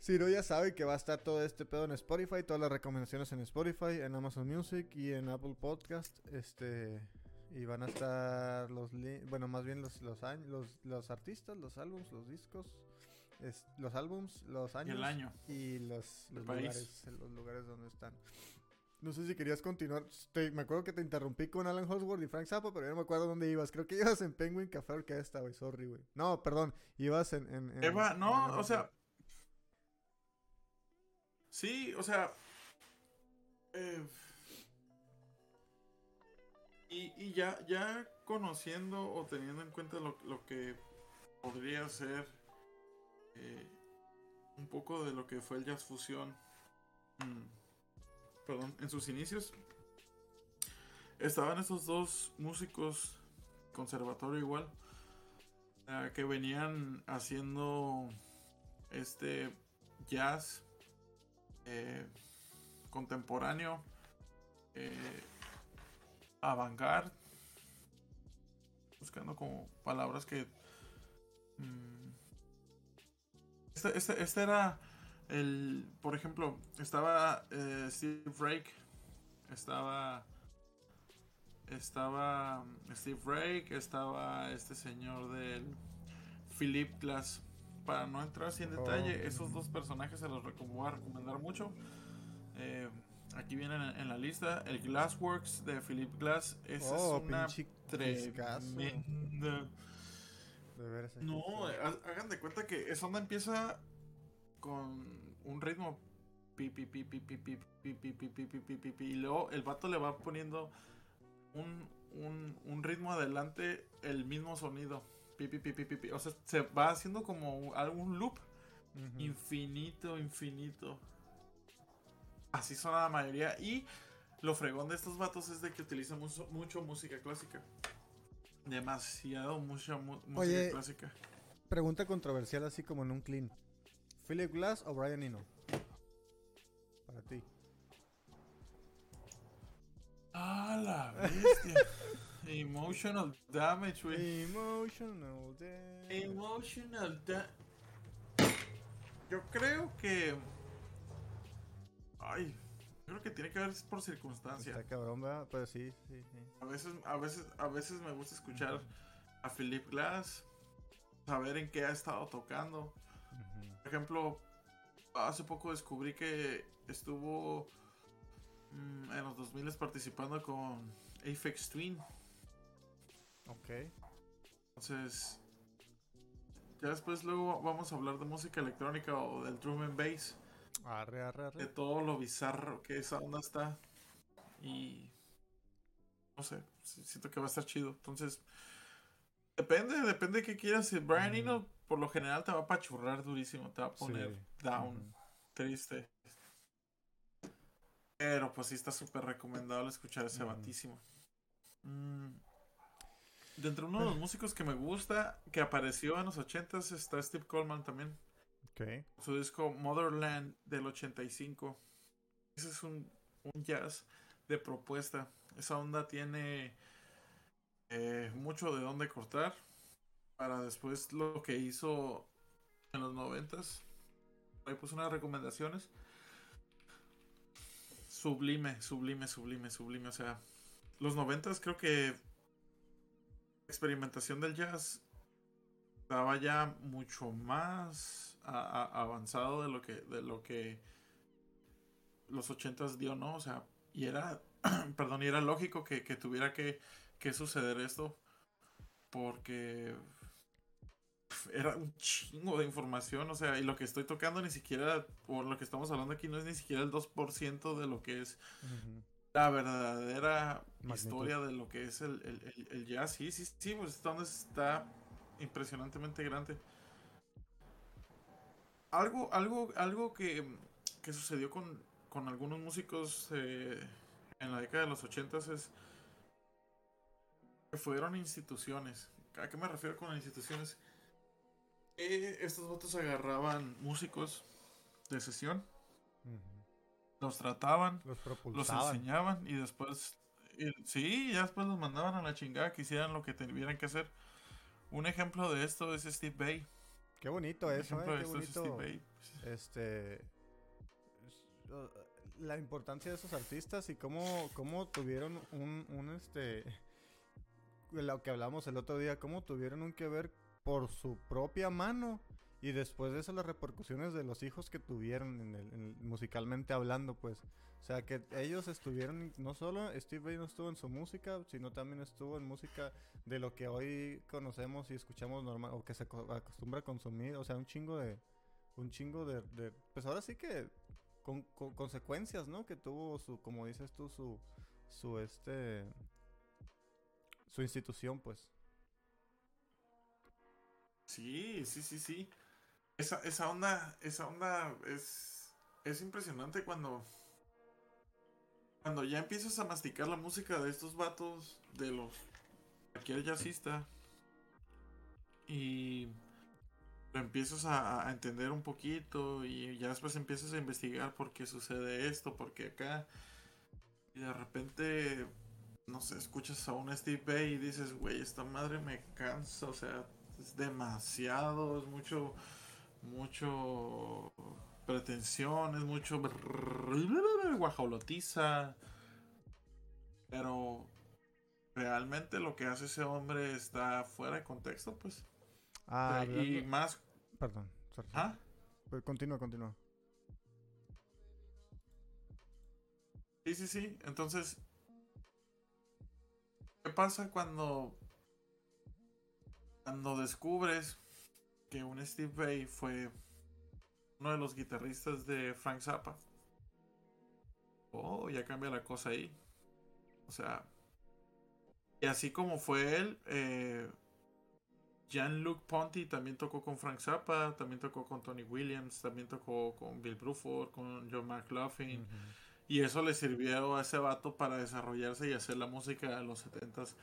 Speaker 1: Si no, ya saben que va a estar todo este pedo en Spotify, todas las recomendaciones en Spotify, en Amazon Music y en Apple Podcast. Este. Y van a estar los. Bueno, más bien los, los, los, los artistas, los álbumes, los discos los álbums, los años.
Speaker 2: Y el año.
Speaker 1: Y los, lugares, los lugares donde están. No sé si querías continuar. me acuerdo que te interrumpí con Alan Holsworth y Frank Zappa, pero yo no me acuerdo dónde ibas. Creo que ibas en Penguin Café Orquesta, güey. Sorry, güey. No, perdón. Ibas en. en,
Speaker 2: Eva, no, o sea. Sí, o sea. Eh, y, y ya, ya conociendo o teniendo en cuenta lo, lo que podría ser eh, un poco de lo que fue el jazz fusión. Mm, perdón, en sus inicios. Estaban esos dos músicos, conservatorio igual, eh, que venían haciendo este jazz eh, contemporáneo, eh, buscando como palabras que este, este, este, era el, por ejemplo, estaba eh, Steve Rake, estaba, estaba Steve Rake, estaba este señor del Philip Glass. Para no entrar así en detalle, oh. esos dos personajes se los voy a recomendar mucho. Eh, aquí vienen en, la lista. El Glassworks de Philip Glass. Esa es
Speaker 1: oh,
Speaker 2: una tremenda
Speaker 1: de
Speaker 2: No, hagan de cuenta que esa onda empieza con un ritmo pi pi pi pi pi pi pi pi pi pi pi pi pi pi y luego el vato le va poniendo un, un, un ritmo adelante el mismo sonido pi pi pi pi pi pi o sea se va haciendo como algún loop infinito infinito así son la mayoría y lo fregón de estos vatos es de que utilizan mucho, mucho música clásica demasiado mucha mu- música
Speaker 1: Oye,
Speaker 2: clásica
Speaker 1: Pregunta controversial así como en un clean. ¿Philip Glass o Brian Eno? Para ti.
Speaker 2: Ah, la bestia. Emotional damage, güey.
Speaker 1: Emotional damage.
Speaker 2: Emotional damage. Yo creo que. Ay, creo que tiene que ver por circunstancia.
Speaker 1: Está cabrón, ¿verdad? Pero sí, sí, sí.
Speaker 2: A veces, a veces, a veces me gusta escuchar a Philip Glass, saber en qué ha estado tocando. Por ejemplo, hace poco descubrí que estuvo mm, en los 2000 participando con Aphex Twin.
Speaker 1: Ok.
Speaker 2: Entonces, ya después luego vamos a hablar de música electrónica o del drum and bass,
Speaker 1: Arre, arre,
Speaker 2: de todo lo bizarro que esa onda está. Y no sé, si- siento que va a estar chido. Entonces, depende, depende de qué quieras. Si Brian
Speaker 1: Ujú.
Speaker 2: Eno, por lo general te va a pachurrar durísimo, te va a poner
Speaker 1: Sí.
Speaker 2: down, triste. Pero pues sí está súper recomendable escuchar ese
Speaker 1: Ujú.
Speaker 2: batísimo. Mm. De uno de los músicos que me gusta, que apareció en los 80s, está Steve Coleman también. Su disco Motherland del 85. Ese es un, un jazz de propuesta. Esa onda tiene eh, mucho de dónde cortar. Para después lo que hizo en los 90s. Ahí puse unas recomendaciones. Sublime, sublime, sublime, sublime. O sea, los 90s creo que experimentación del jazz estaba ya mucho más a- a- avanzado de lo que de lo que los 80s dio, ¿no? O sea, y era perdón, y era lógico que, que tuviera que, que suceder esto porque era un chingo de información, o sea, y lo que estoy tocando ni siquiera, o lo que estamos hablando aquí no es ni siquiera el 2% de lo que es la verdadera
Speaker 1: Magnitud.
Speaker 2: historia de lo que es el, el, el- el jazz. Sí, sí, sí, pues onda está impresionantemente grande. Algo, algo, algo que, que sucedió con, con algunos músicos eh, en la década de los 80 es que fueron instituciones. ¿A qué me refiero con instituciones? Eh, estos votos agarraban músicos de sesión, los trataban,
Speaker 1: Los
Speaker 2: los enseñaban y después sí, ya después los mandaban a la chingada que hicieran lo que tuvieran que hacer. Un ejemplo de esto es Steve Bay.
Speaker 1: Qué bonito eso, eh. Qué bonito. Este. es- La importancia de esos artistas y cómo, cómo tuvieron un, un este. Lo que hablamos el otro día, cómo tuvieron un que ver por su propia mano. Y después de eso, las repercusiones de los hijos que tuvieron en el, en musicalmente hablando, pues. O sea, que ellos estuvieron, no solo Steve Vai no estuvo en su música, sino también estuvo en música de lo que hoy conocemos y escuchamos normal, o que se co- acostumbra a consumir. O sea, un chingo de, un chingo de, pues ahora sí que con, con consecuencias, ¿no? Que tuvo su, como dices tú, su, su este, su institución, pues.
Speaker 2: Sí, sí, sí, sí. Esa, esa onda, esa onda es, es impresionante cuando, cuando ya empiezas a masticar la música de estos vatos, de los cualquier jazzista, y lo empiezas a, entender un poquito, y ya después empiezas a investigar por qué sucede esto, por qué acá, y de repente, no sé, escuchas a un Steve Bay y dices, güey, esta madre me cansa, o sea, es demasiado, es mucho, mucho pretensión, es mucho guajolotiza. Pero realmente lo que hace ese hombre está fuera de contexto, pues.
Speaker 1: Ah,
Speaker 2: y
Speaker 1: hablando-
Speaker 2: más.
Speaker 1: Perdón, sorry.
Speaker 2: ¿Ah?
Speaker 1: Continúa, continúa.
Speaker 2: Sí, sí, sí. Entonces, ¿qué pasa cuando cuando descubres que un Steve Vai fue uno de los guitarristas de Frank Zappa, oh, ya cambia la cosa ahí. O sea, y así como fue él, eh, Jean-Luc Ponty también tocó con Frank Zappa, también tocó con Tony Williams, también tocó con Bill Bruford, con John McLaughlin. Y eso le sirvió a ese vato para desarrollarse y hacer la música de los 70s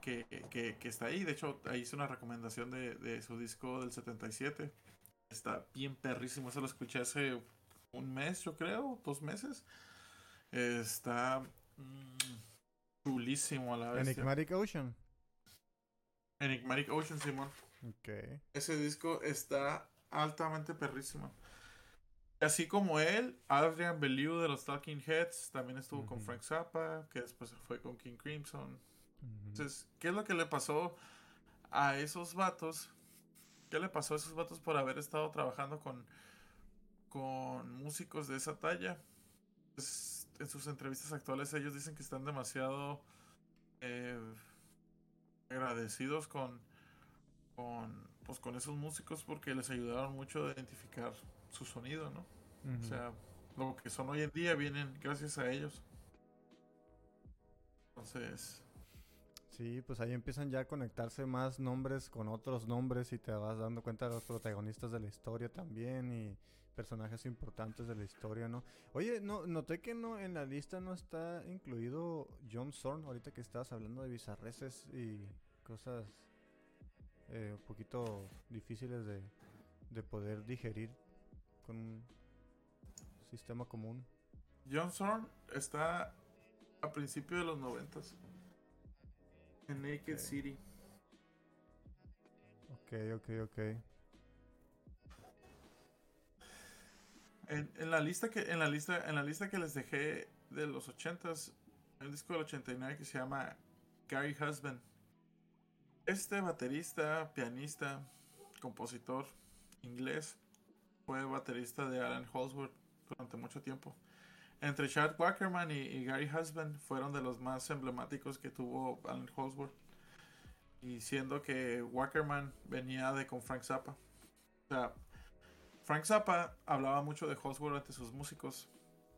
Speaker 2: que, que, está ahí. De hecho, ahí hice una recomendación de, de, su disco del 77. Está bien perrísimo. Eso lo escuché hace un mes, yo creo, dos meses. Está mm, chulísimo a la vez.
Speaker 1: Enigmatic Ocean.
Speaker 2: Enigmatic Ocean, Simón.
Speaker 1: Okay.
Speaker 2: Ese disco está altamente perrísimo. Así como él, Adrian Bellew de los Talking Heads también estuvo con Frank Zappa, que después fue con King Crimson. Entonces, ¿qué es lo que le pasó a esos vatos? ¿Qué le pasó a esos vatos por haber estado trabajando con, con músicos de esa talla? Pues, en sus entrevistas actuales ellos dicen que están demasiado eh, agradecidos con, con, pues, con esos músicos porque les ayudaron mucho a identificar su sonido, ¿no? O sea, lo que son hoy en día vienen gracias a ellos. Entonces...
Speaker 1: Sí, pues ahí empiezan ya a conectarse más nombres con otros nombres y te vas dando cuenta de los protagonistas de la historia también y personajes importantes de la historia, ¿no? Oye, no, noté que no en la lista no está incluido John Zorn, ahorita que estabas hablando de bizarreces y cosas eh, un poquito difíciles de, de poder digerir con un sistema común.
Speaker 2: John Zorn está a principios de los noventas en Naked City.
Speaker 1: Ok, ok, ok.
Speaker 2: En, en, la lista que en la lista en la lista que les dejé de los 80s hay un disco del 89 que se llama Gary Husband. Este baterista, pianista, compositor inglés fue baterista de Alan Holdsworth durante mucho tiempo. Entre Chad Wackerman y, Gary Husband fueron de los más emblemáticos que tuvo Alan Holdsworth. Y siendo que Wackerman venía de con Frank Zappa. O sea, Frank Zappa hablaba mucho de Holdsworth ante sus músicos.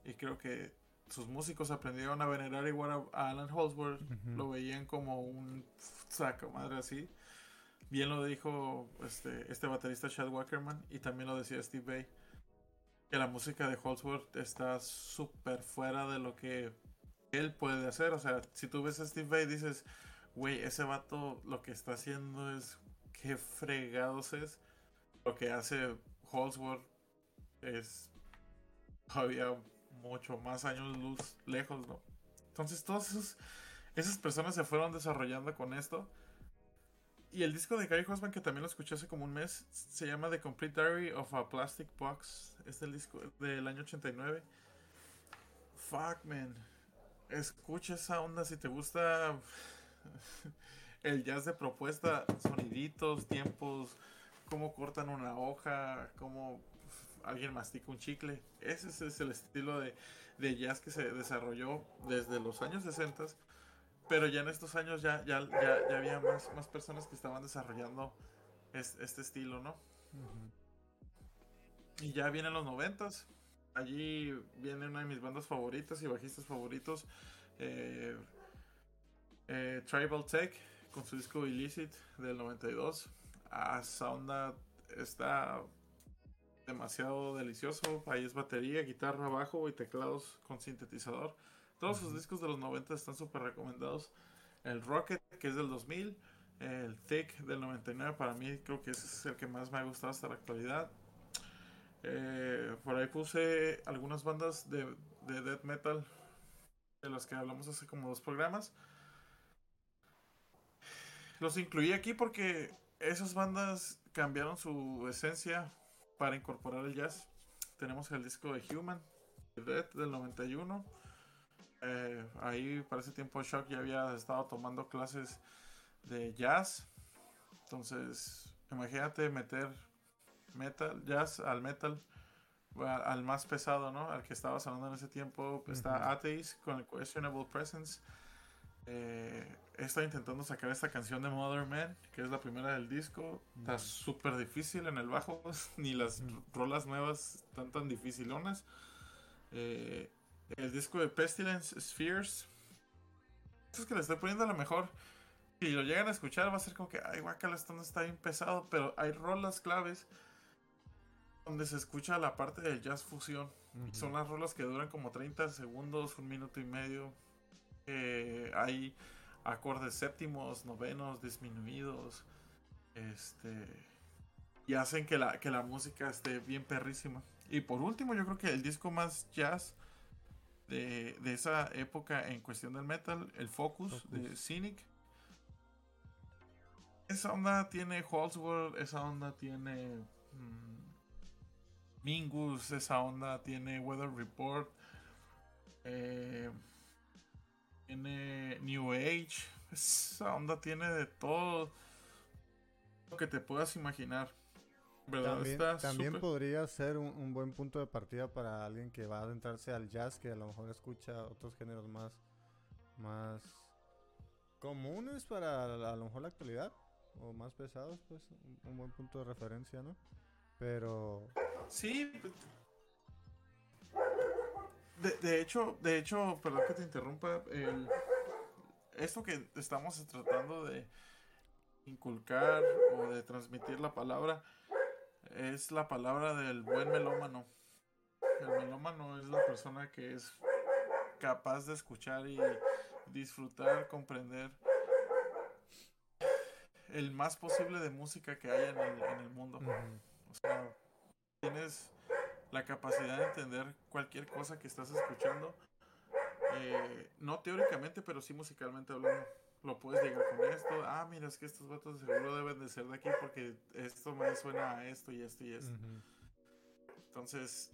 Speaker 2: Y creo que sus músicos aprendieron a venerar igual a, Alan Holdsworth. Lo veían como un saco madre así. Bien lo dijo este, este baterista Chad Wackerman y también lo decía Steve Bay. Que la música de Holdsworth está súper fuera de lo que él puede hacer. O sea, si tú ves a Steve Bay dices, güey, ese vato lo que está haciendo es qué fregados es. Lo que hace Holdsworth es todavía mucho más años luz lejos, ¿no? Entonces todas esas personas se fueron desarrollando con esto. Y el disco de Gary Husband, que también lo escuché hace como un mes, se llama The Complete Diary of a Plastic Box. Es el disco del año 89. Fuck, man. Escucha esa onda si te gusta el jazz de propuesta, soniditos, tiempos, cómo cortan una hoja, cómo alguien mastica un chicle. Ese es el estilo de, de jazz que se desarrolló desde los años 60 pero ya en estos años ya, ya, ya, había más, más personas que estaban desarrollando este estilo, ¿no? Y ya vienen los noventas. Allí viene una de mis bandas favoritas y bajistas favoritos. Eh, eh, Tribal Tech con su disco Illicit del 92. Ah, esa onda está demasiado delicioso. Ahí es batería, guitarra, bajo y teclados con sintetizador. Todos sus discos de los 90 están súper recomendados. El Rocket, que es del 2000. El Thick del 99, para mí creo que ese es el que más me ha gustado hasta la actualidad. Eh, por ahí puse algunas bandas de, de death metal de las que hablamos hace como dos programas. Los incluí aquí porque esas bandas cambiaron su esencia para incorporar el jazz. Tenemos el disco de Human, Death del 91. Eh, ahí para ese tiempo Shock ya había estado tomando clases de jazz. Entonces, imagínate meter metal, jazz al metal, al, más pesado, ¿no? Al que estaba sonando en ese tiempo. Está Atheist con el Questionable Presence. Eh, estado intentando sacar esta canción de Mother Man, que es la primera del disco. Está súper difícil en el bajo, ni las rolas nuevas están tan dificilonas. Eh, el disco de Pestilence Spheres. Esto es que le estoy poniendo a lo mejor. Si lo llegan a escuchar, va a ser como que, ay, guacala, esto no está bien pesado. Pero hay rolas claves donde se escucha la parte del jazz fusión. Son las rolas que duran como 30 segundos, un minuto y medio. Eh, hay acordes séptimos, novenos, disminuidos. Este. Y hacen que la, que la música esté bien perrísima. Y por último, yo creo que el disco más jazz de, de esa época en cuestión del metal, el Focus,
Speaker 1: Focus.
Speaker 2: de Cynic. Esa onda tiene Holzworld, esa onda tiene mm, Mingus, esa onda tiene Weather Report, eh, tiene New Age, esa onda tiene de todo lo que te puedas imaginar. ¿Verdad?
Speaker 1: También,
Speaker 2: Está
Speaker 1: también podría ser un, un buen punto de partida para alguien que va a adentrarse al jazz, que a lo mejor escucha otros géneros más, más comunes para a lo mejor la actualidad, o más pesados, pues un, un buen punto de referencia, ¿no? Pero
Speaker 2: Sí. pues, De, de hecho, de hecho, perdón que te interrumpa. el- esto que estamos tratando de inculcar o de transmitir la palabra es la palabra del buen melómano. El melómano es la persona que es capaz de escuchar y disfrutar, comprender el más posible de música que haya en el, en el mundo. O sea, tienes la capacidad de entender cualquier cosa que estás escuchando. eh, no teóricamente, pero sí musicalmente hablando. Lo puedes llegar con esto. Ah, mira, es que estos vatos de seguro deben de ser de aquí porque esto me suena a esto y esto y esto. Entonces,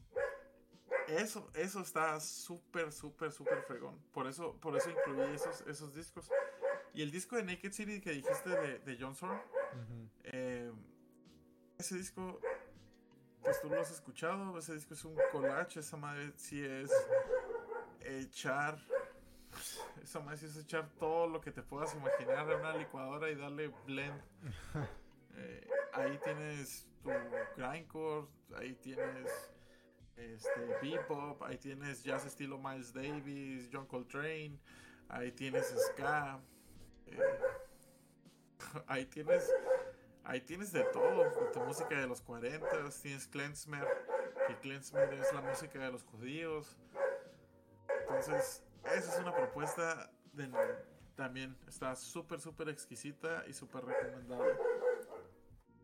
Speaker 2: eso, eso está súper, súper, súper fregón. Por eso, por eso incluí esos, esos discos. Y el disco de Naked City que dijiste de, de John Zorn, eh, ese disco, pues tú lo has escuchado, ese disco es un collage, esa madre sí es echar, esa sí es echar todo lo que te puedas imaginar en una licuadora y darle blend. Eh, ahí tienes tu grindcore, ahí tienes este bebop, ahí tienes jazz estilo Miles Davis, John Coltrane, ahí tienes ska, eh, ahí tienes ahí tienes de todo, tu música de los 40, tienes Klezmer, que Klezmer es la música de los judíos. Entonces, esa es una propuesta de también está súper súper exquisita y súper recomendable.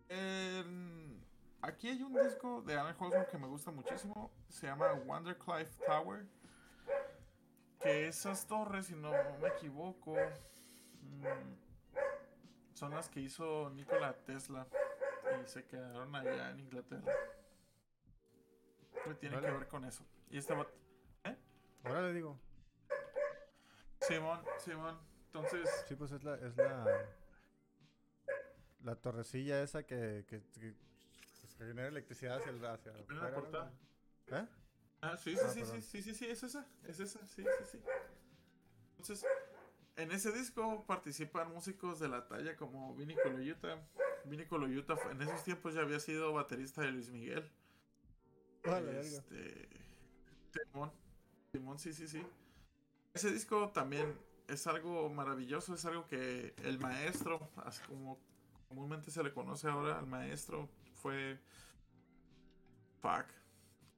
Speaker 2: En- aquí hay un disco de Alan Holzman que me gusta muchísimo. Se llama Wondercliff Tower. Que esas torres, si no me equivoco, mm, son las que hizo Nikola Tesla. Y se quedaron allá en Inglaterra. Que tiene
Speaker 1: Vale.
Speaker 2: que ver con eso. Y este va-
Speaker 1: Ahora le digo,
Speaker 2: Simón, Simón. Entonces,
Speaker 1: sí, pues es la, es la, la torrecilla esa que, que, que, pues, que genera electricidad hacia el hacia
Speaker 2: la portada.
Speaker 1: ¿Eh?
Speaker 2: Ah, sí, sí,
Speaker 1: Ah,
Speaker 2: sí, sí, sí, sí, sí, es esa, es esa, sí, sí, sí. Entonces, en ese disco participan músicos de la talla como Vinny Colaiuta. Vinny Colaiuta fue- en esos tiempos ya había sido baterista de Luis Miguel.
Speaker 1: Ah, verga.
Speaker 2: Este, Simón, Simón, sí, sí, sí. Ese disco también es algo maravilloso, es algo que el maestro, así como comúnmente se le conoce ahora al maestro, fue Fuck.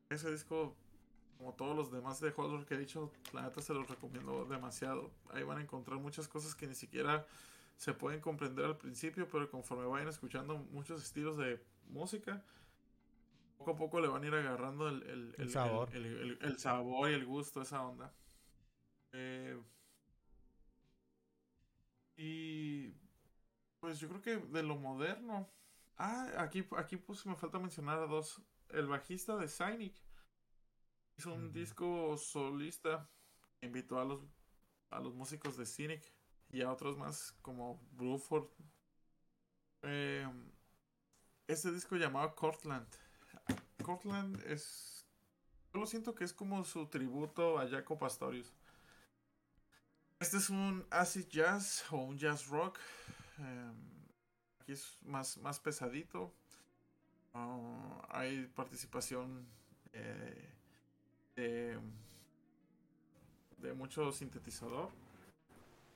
Speaker 2: Ese disco, como todos los demás de Holder que he dicho, la neta se los recomiendo demasiado. Ahí van a encontrar muchas cosas que ni siquiera se pueden comprender al principio, pero conforme vayan escuchando muchos estilos de música, poco a poco le van a ir agarrando el, el-
Speaker 1: El
Speaker 2: el-
Speaker 1: sabor.
Speaker 2: el- sabor y el gusto, esa onda. Eh, y pues yo creo que de lo moderno. Ah, aquí, aquí pues me falta mencionar a dos. El bajista de Cynic hizo un disco solista. Invitó a los, a los músicos de Cynic y a otros más como Bruford. Eh, este disco llamado Cortland. Cortland es. Yo lo siento que es como su tributo a Jaco Pastorius. Este es un acid jazz o un jazz rock. Em, aquí es más, más pesadito. Ah, hay participación eh, de, de mucho sintetizador.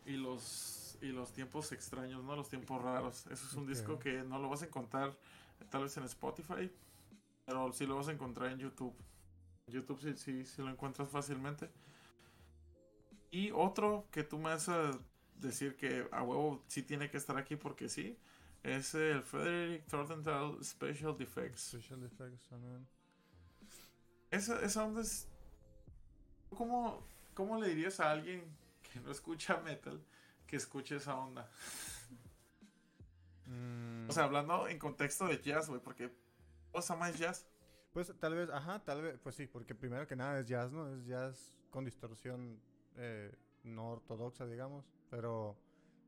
Speaker 2: Y los, y los tiempos extraños, ¿no? Los tiempos raros. Eso es un disco que no lo vas a encontrar tal vez en Spotify. Pero sí lo vas a encontrar en YouTube. En YouTube sí, sí, sí lo encuentras fácilmente. Y otro que tú me vas a decir que a huevo sí tiene que estar aquí porque sí, es el Frederick Thornton Special Defects.
Speaker 1: Special Effects también.
Speaker 2: Esa, esa onda es... ¿Cómo, ¿Cómo le dirías a alguien que no escucha metal que escuche esa onda?
Speaker 1: Mm,
Speaker 2: O sea, hablando en contexto de jazz, güey, porque cosa más jazz.
Speaker 1: pues tal vez, ajá, tal vez, pues sí, porque primero que nada es jazz, ¿no? Es jazz con distorsión eh, no ortodoxa, digamos, pero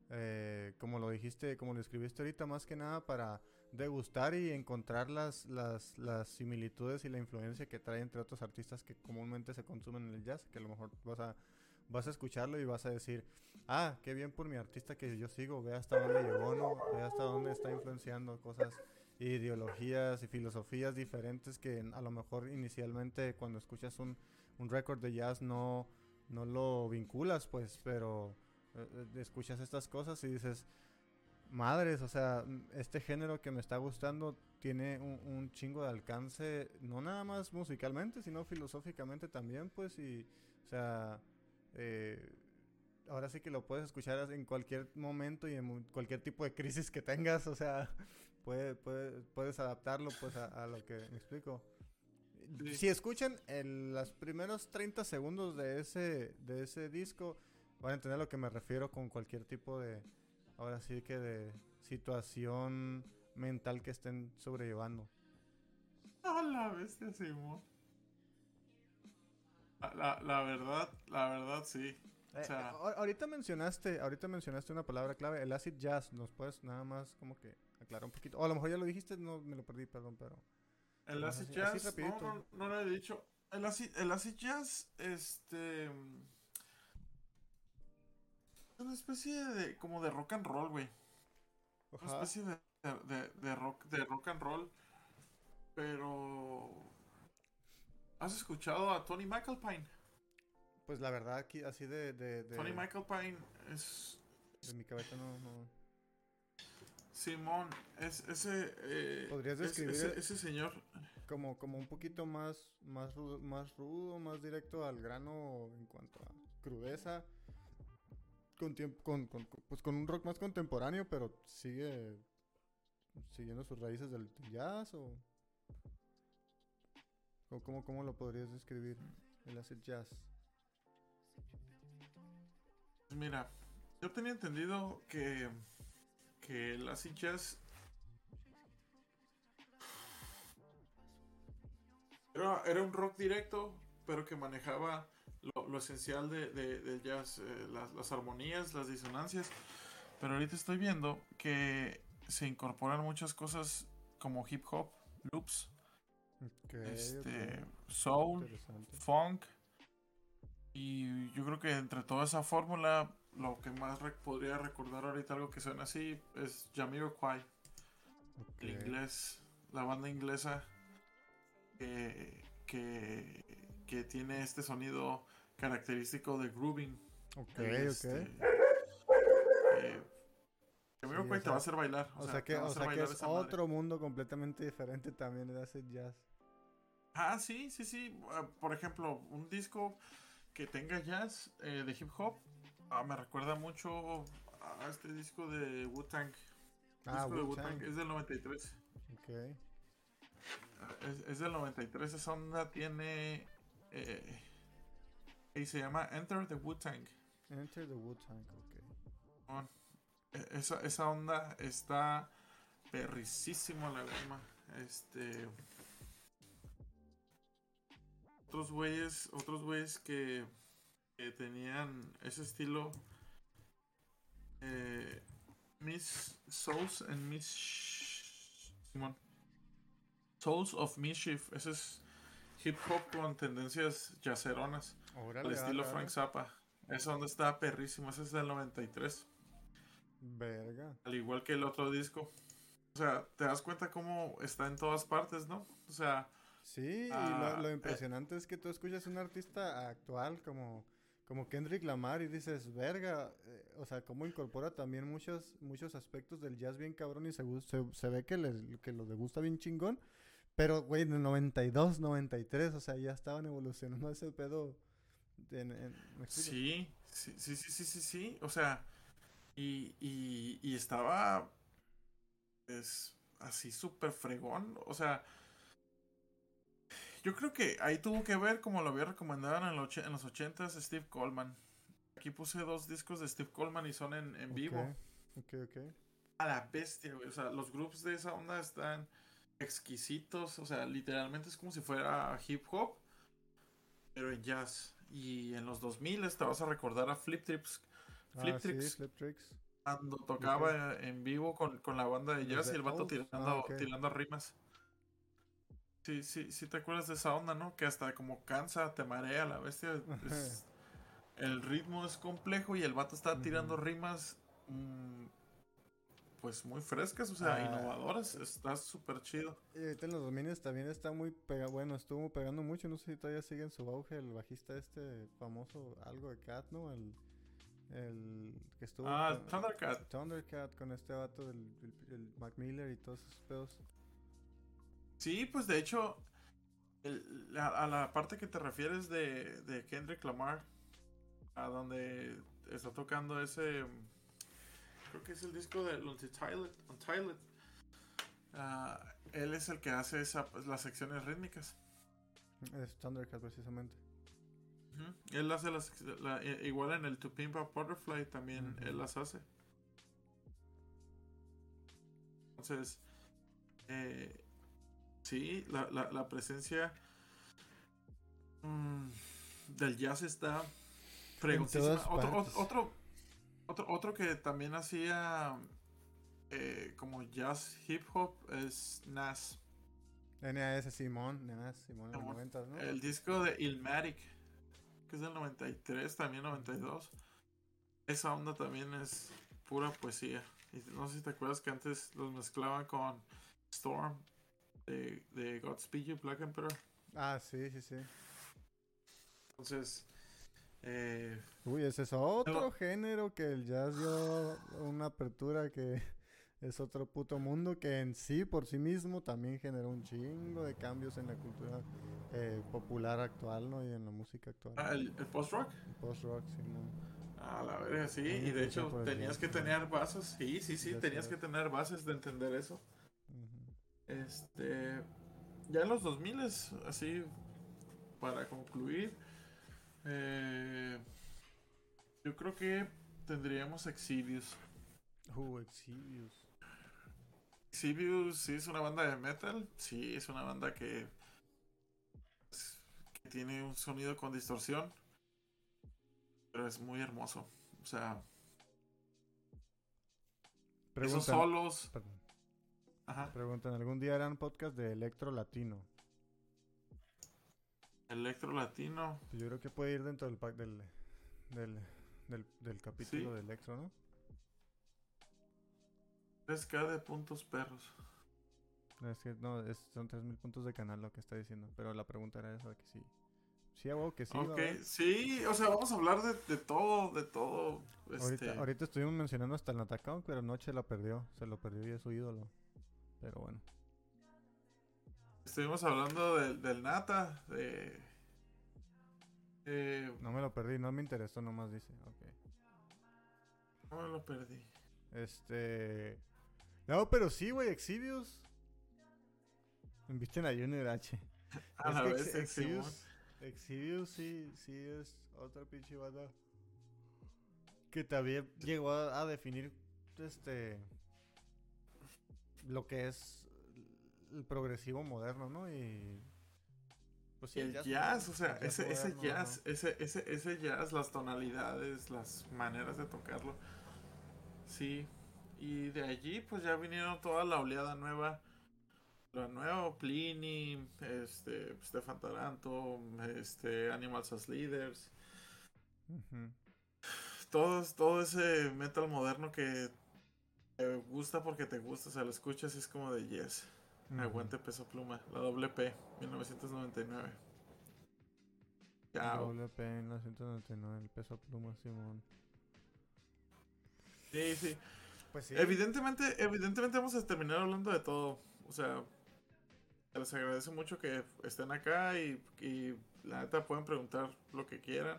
Speaker 1: eh, como lo dijiste, como lo escribiste ahorita, más que nada para degustar y encontrar las, las, las similitudes y la influencia que trae entre otros artistas que comúnmente se consumen en el jazz, que a lo mejor vas a, vas a escucharlo y vas a decir, ah, qué bien por mi artista que yo sigo, ve hasta dónde llegó, ¿no? Ve hasta dónde está influenciando cosas ideologías y filosofías diferentes que a lo mejor inicialmente cuando escuchas un, un récord de jazz no, no lo vinculas, pues, pero eh, eh, escuchas estas cosas y dices, madres, o sea, este género que me está gustando tiene un, chingo de alcance, no nada más musicalmente, sino filosóficamente también, pues, y, o sea, eh, ahora sí que lo puedes escuchar en cualquier momento y en cualquier tipo de crisis que tengas, o sea, puede, puede- puedes adaptarlo, pues, a lo que me explico.
Speaker 2: Sí.
Speaker 1: Si escuchan el, los primeros 30 segundos de ese, de ese disco, van a entender a lo que me refiero con cualquier tipo de, ahora sí que de situación mental que estén sobrellevando.
Speaker 2: A la bestia, Simón. La, la, verdad, la verdad, sí. Sea-
Speaker 1: eh, ahor- ahorita mencionaste, ahorita mencionaste una palabra clave, el acid jazz. ¿Nos puedes nada más como que aclarar un poquito? O a lo mejor ya lo dijiste, no me lo perdí, perdón, pero.
Speaker 2: El acid
Speaker 1: así-
Speaker 2: jazz,
Speaker 1: así
Speaker 2: no, no, no lo he dicho. El acid, el acid jazz, este... Es una especie de, como de rock and roll, güey. Una especie de, de, de rock, de rock and roll. Pero... ¿Has escuchado a Tony McAlpine?
Speaker 1: Pues la verdad, aquí así de, de, de,
Speaker 2: Tony es...
Speaker 1: de mi cabeza no, no.
Speaker 2: Simón, es ese... eh,
Speaker 1: ¿Podrías
Speaker 2: es-
Speaker 1: describir
Speaker 2: ese, señor...
Speaker 1: Como, como un poquito más, más, rudo, más rudo, más directo al grano en cuanto a crudeza. Con, tiemp- con, con- con- pues con un rock más contemporáneo, pero sigue siguiendo sus raíces del jazz o... o ¿Cómo, cómo lo podrías describir? El acid jazz.
Speaker 2: Mira, yo tenía entendido que, que acid jazz era, era un rock directo, pero que manejaba lo, lo esencial de, jazz, eh, las, las armonías, las disonancias. Pero ahorita estoy viendo que se incorporan muchas cosas como hip hop, loops, este, soul, funk. Y yo creo que entre toda esa fórmula, lo que más rec- podría recordar ahorita algo que suena así es Jamiroquai,
Speaker 1: ok.
Speaker 2: el inglés, la banda inglesa que, que, que tiene este sonido característico de grooving.
Speaker 1: Ok,
Speaker 2: Este,
Speaker 1: ok.
Speaker 2: eh, Jamiroquai te va a hacer bailar.
Speaker 1: O sea que, o
Speaker 2: hacer
Speaker 1: sea es
Speaker 2: madre.
Speaker 1: otro mundo completamente diferente también el acid jazz.
Speaker 2: Ah, sí, sí, sí. Ah, Por ejemplo, un disco que tenga jazz eh, de hip hop ah, me recuerda mucho a este disco de Wu-Tang.
Speaker 1: Ah,
Speaker 2: disco de
Speaker 1: Wu-Tang.
Speaker 2: Es del 93.
Speaker 1: Ok.
Speaker 2: Es, es del 93. Esa onda tiene. Eh, y se llama Enter the Wu-Tang.
Speaker 1: Enter the Wu-Tang, ok.
Speaker 2: E- Esa, esa onda está perricísimo la goma. Este. Otros güeyes, otros güeyes que, que tenían ese estilo. Eh, Miss Souls and Miss Simón. Souls of Mischief. Ese es hip hop con tendencias yaceronas.
Speaker 1: Órale,
Speaker 2: Al estilo Frank. Zappa. Esa onda está perrísimo. Ese es del 93.
Speaker 1: Verga.
Speaker 2: Al igual que el otro disco. O sea, te das cuenta cómo está en todas partes, ¿no? O sea.
Speaker 1: Sí, y
Speaker 2: Ah,
Speaker 1: lo, lo
Speaker 2: eh.
Speaker 1: impresionante es que tú escuchas un artista actual como, como Kendrick Lamar y dices, verga, eh, o sea, cómo incorpora también muchos, muchos aspectos del jazz bien cabrón y se, ve que, les, que lo le gusta bien chingón. Pero, güey, en el 92, 93, o sea, ya estaban evolucionando ese pedo. en- en-.
Speaker 2: Sí, sí, sí, sí, sí, sí, sí. O sea, y, y, y estaba es así súper fregón. O sea, yo creo que ahí tuvo que ver como lo había recomendado en, en los ochentas Steve Coleman. Aquí puse dos discos de Steve Coleman y son en, en vivo.
Speaker 1: Ok, ok.
Speaker 2: A la bestia, güey. O sea, los grupos de esa onda están exquisitos. O sea, literalmente es como si fuera hip hop, pero en jazz. Y en los 2000 te vas a recordar a Flip Trips Flip
Speaker 1: ah, sí, Flip Tricks.
Speaker 2: cuando tocaba en vivo con, con la banda de jazz y el vato tirando,
Speaker 1: Ah,
Speaker 2: tirando rimas. Sí, sí, sí te acuerdas de esa onda, ¿no? Que hasta como cansa, te marea la bestia. es- el ritmo es complejo y el vato está tirando rimas mm, pues muy frescas, o sea,
Speaker 1: Ah.
Speaker 2: innovadoras. Está súper chido.
Speaker 1: Y ahorita en los dominios también está muy pega bueno, estuvo pegando mucho, no sé si todavía sigue en su auge el bajista este famoso, algo de Cat, ¿no? El, el que estuvo
Speaker 2: Ah,
Speaker 1: con-
Speaker 2: Thundercat.
Speaker 1: Thundercat con este vato del el, el Mac Miller y todos esos pedos.
Speaker 2: Sí, pues de hecho, el- a la parte que te refieres de, de Kendrick Lamar, a donde está tocando ese, creo que es el disco de Untitled, Untitled. Ah, él es el que hace esa, pues, las secciones rítmicas.
Speaker 1: Es Thundercat precisamente.
Speaker 2: Él hace las, la- i- igual en el To Pimp a Butterfly también él las hace. Entonces, eh, sí, la, la, la presencia mm, del jazz está fregoncísima. Otro, otro, otro, otro, que también hacía eh, como jazz hip hop es Nas.
Speaker 1: NAS Simón, NAS Simón
Speaker 2: Simón.
Speaker 1: 90, ¿no?
Speaker 2: El disco de Ilmatic, que es del 93, también 92. Esa onda también es pura poesía. Y no sé si te acuerdas que antes los mezclaban con Storm de, de Godspeed You Black Emperor.
Speaker 1: Ah, sí, sí, sí.
Speaker 2: Entonces, eh,
Speaker 1: Uy, ese es otro género que el jazz dio una apertura que es otro puto mundo que en sí, por sí mismo, también generó un chingo de cambios en la cultura eh, popular actual, ¿no? Y en la música actual.
Speaker 2: ah, el, el post-rock.
Speaker 1: Post-rock, Simón.
Speaker 2: A la verga, sí.
Speaker 1: Muy
Speaker 2: Y de hecho, tenías que tener bases. Sí, sí, sí. Tenías que tener bases de entender eso. Este. Ya en los 2000 así, para concluir, eh, yo creo que tendríamos Exhibius.
Speaker 1: Uh, Exhibius.
Speaker 2: Exhibius sí es una banda de metal, sí es una banda que, que tiene un sonido con distorsión, pero es muy hermoso. O sea, esos solos.
Speaker 1: perdón,
Speaker 2: Ajá.
Speaker 1: preguntan, ¿algún día harán podcast de electro latino?
Speaker 2: Electro latino.
Speaker 1: Yo creo que puede ir dentro del pack del, del, del, del capítulo
Speaker 2: Sí.
Speaker 1: de electro, ¿no?
Speaker 2: 3K de puntos perros.
Speaker 1: Es que no, es, son 3000 puntos de canal lo que está diciendo. Pero la pregunta era esa: que sí. Sí, huevo que sí.
Speaker 2: ok, sí, o sea, vamos a hablar de, de todo, de todo. Este,
Speaker 1: Ahorita, ahorita estuvimos mencionando hasta el Natacao, pero Noche la perdió. Se lo perdió y es su ídolo. Pero bueno.
Speaker 2: Estuvimos hablando del, del Nata, de... eh,
Speaker 1: No me lo perdí, no me interesó, nomás dice. Ok.
Speaker 2: no me lo perdí.
Speaker 1: Este. No, pero sí, güey, Exhibius. Inviten a Junior H.
Speaker 2: A
Speaker 1: Es
Speaker 2: la vez.
Speaker 1: Exhibius, Exhibius sí, sí es otra pinche banda que también llegó a, a definir este lo que es el progresivo moderno, ¿no? Y pues sí,
Speaker 2: el
Speaker 1: jazz
Speaker 2: o sea,
Speaker 1: jazz
Speaker 2: ese,
Speaker 1: moderno,
Speaker 2: jazz, ese, ese, ese jazz, las tonalidades, las maneras de tocarlo. Sí. Y de allí, pues ya vinieron toda la oleada nueva. La nueva, Pliny, este, Stefan Taranto, este, Animals as Leaders. Todo, todo ese metal moderno que te gusta porque te gusta, o sea, lo escuchas y es como de yes. Aguante peso pluma, la WP, 1999.
Speaker 1: Chao. WP 1999, el peso pluma, Simón.
Speaker 2: Sí, sí. Pues sí. Evidentemente, evidentemente vamos a terminar hablando de todo. O sea, les agradece mucho que estén acá y, y la neta pueden preguntar lo que quieran.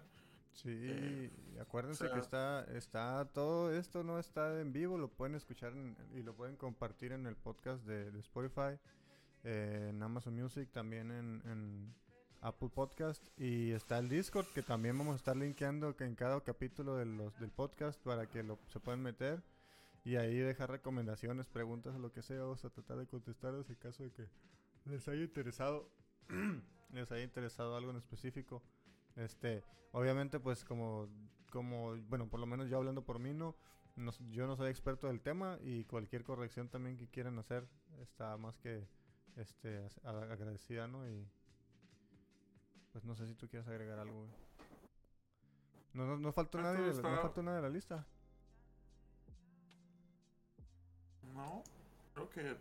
Speaker 1: Sí, eh, acuérdense que está, está todo esto no está en vivo, lo pueden escuchar y lo pueden compartir en el podcast de, Spotify, eh, en Amazon Music, también en, Apple Podcast y está el Discord que también vamos a estar linkeando que en cada capítulo de los, del podcast para que lo, se puedan meter y ahí dejar recomendaciones, preguntas o lo que sea, vamos a tratar de contestarles en caso de que les haya interesado les haya interesado algo en específico. Este, obviamente, pues como, como, bueno, por lo menos yo hablando por mí, no, yo no soy experto del tema y cualquier corrección también que quieran hacer está más que, este, agradecida, ¿no? Y, pues no sé si tú quieres agregar algo, No, no, no faltó nadie, no faltó nada de la lista.
Speaker 2: No, creo que...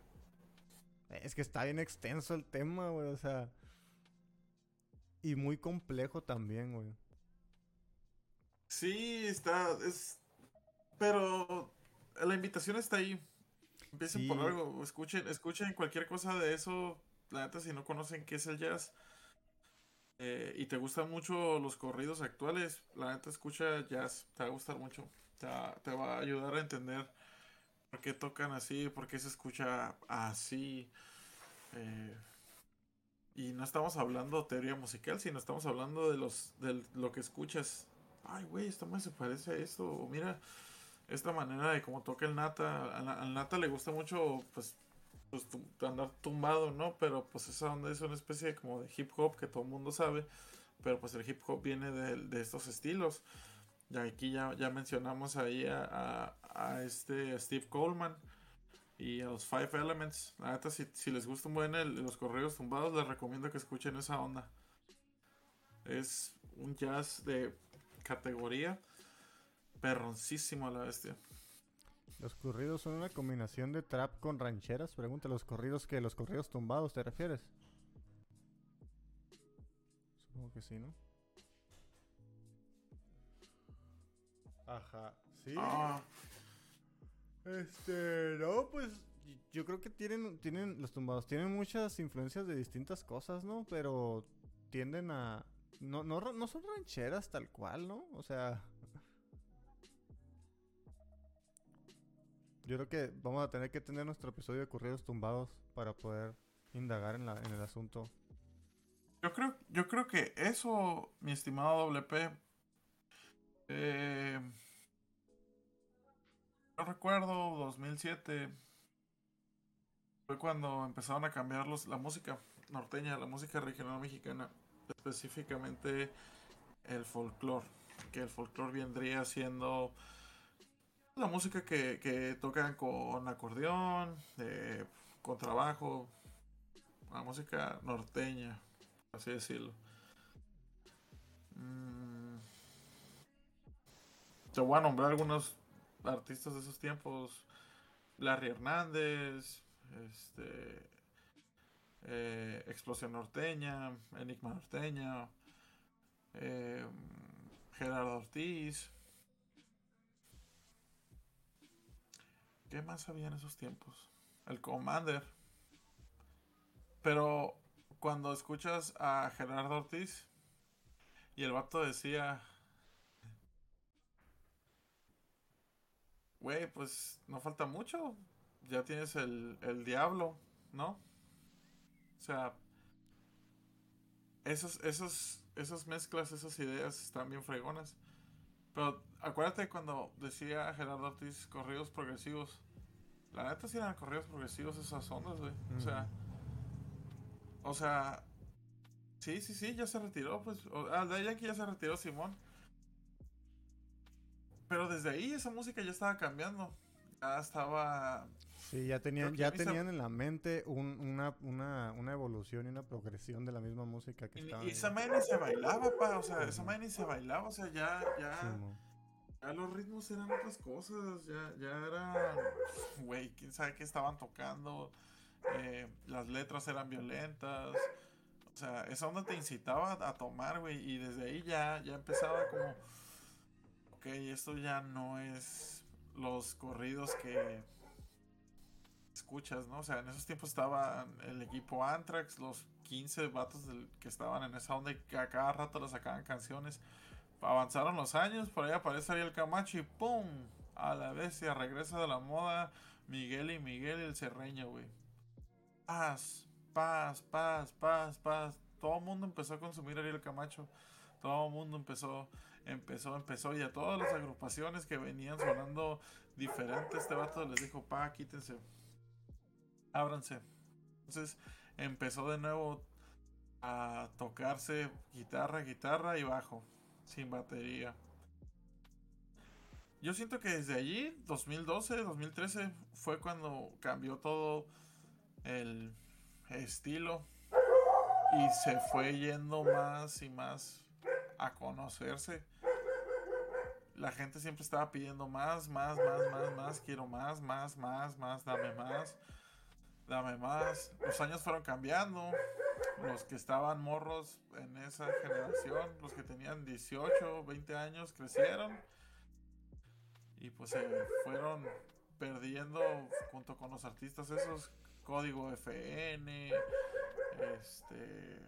Speaker 1: Es que está bien extenso el tema, güey, o sea... Y muy complejo también, güey.
Speaker 2: Sí, está. Es. Pero la invitación está ahí. Empiecen por algo. Escuchen, escuchen cualquier cosa de eso. La neta, si no conocen qué es el jazz. Eh, y te gustan mucho los corridos actuales, la neta escucha jazz, te va a gustar mucho. Te va, te va a ayudar a entender por qué tocan así, por qué se escucha así. Eh, y no estamos hablando teoría musical, sino estamos hablando de los de lo que escuchas. Ay, güey, esto me se parece a esto. Mira, esta manera de cómo toca el Nata. Al, Nata le gusta mucho, pues, pues andar tumbado, ¿no? Pero pues esa onda es una especie de, como de hip hop que todo el mundo sabe. Pero pues el hip hop viene de, de estos estilos. Y aquí ya, ya mencionamos ahí a, a este Steve Coleman y a los Five Elements. La neta, si, si les gustan buen los correos tumbados, les recomiendo que escuchen esa onda. Es un jazz de categoría perroncísimo a la bestia.
Speaker 1: Los corridos son una combinación de trap con rancheras. Pregunta, ¿los corridos que ¿Los corridos tumbados te refieres? Supongo que sí, ¿no? Ajá, sí. Ah. Este, no, pues yo creo que tienen, tienen, los tumbados tienen muchas influencias de distintas cosas, ¿no? Pero tienden a, no, no, no son rancheras tal cual, ¿no? O sea, yo creo que vamos a tener que tener nuestro episodio de corridos tumbados para poder indagar en, la, en el asunto.
Speaker 2: Yo creo, yo creo que eso, mi estimado WP, eh, recuerdo 2007 fue cuando empezaron a cambiar los, la música norteña, la música regional mexicana, específicamente el folclore, que el folclore vendría siendo la música que, tocan con acordeón, con trabajo, la música norteña, así decirlo. Mm. Te voy a nombrar algunos artistas de esos tiempos, Larry Hernández, este, eh, Explosión Norteña, Enigma Norteña, eh, Gerardo Ortiz. ¿Qué más había en esos tiempos? El Commander. Pero cuando escuchas a Gerardo Ortiz y el vato decía güey, pues no falta mucho. Ya tienes el, el diablo, ¿no? O sea, esos, esos, esas mezclas, esas ideas están bien fregonas. Pero acuérdate cuando decía Gerardo Ortiz corridos progresivos. La neta sí eran corridos progresivos esas ondas, güey. O sea. O sea. Sí, sí, sí, ya se retiró, pues. ah, de ahí que ya se retiró Simón. Pero desde ahí esa música ya estaba cambiando. Ya estaba.
Speaker 1: Sí, ya tenían, ya tenían en la mente una, una, evolución y una progresión de la misma música que estaba.
Speaker 2: Y esa madre ni se bailaba, pa. O sea, esa madre ni se bailaba. O sea, ya, ya. Ya los ritmos eran otras cosas, ya, ya era, güey, quién sabe qué estaban tocando, eh, las letras eran violentas, o sea, esa onda te incitaba a tomar, güey, y desde ahí ya, ya empezaba como, ok, esto ya no es los corridos que escuchas, ¿no? O sea, en esos tiempos estaba el equipo Anthrax, los 15 vatos que estaban en esa onda y que a cada rato le sacaban canciones avanzaron los años, por ahí aparece Ariel Camacho y ¡pum! A la bestia, regresa de la moda Miguel y Miguel el Cerreño, güey. Paz, paz, paz, paz, paz. Todo el mundo empezó a consumir Ariel Camacho. Todo el mundo empezó, empezó, empezó. Y a todas las agrupaciones que venían sonando diferentes, este vato les dijo, pa, quítense. Ábranse. Entonces empezó de nuevo a tocarse guitarra, guitarra y bajo sin batería. Yo siento que desde allí, 2012, 2013, fue cuando cambió todo el estilo y se fue yendo más y más a conocerse. La gente siempre estaba pidiendo más, más, más, más, más, quiero más, más, más, más, dame más, dame más. Los años fueron cambiando los que estaban morros en esa generación, los que tenían 18, 20 años, crecieron y pues se fueron perdiendo junto con los artistas esos código FN, este,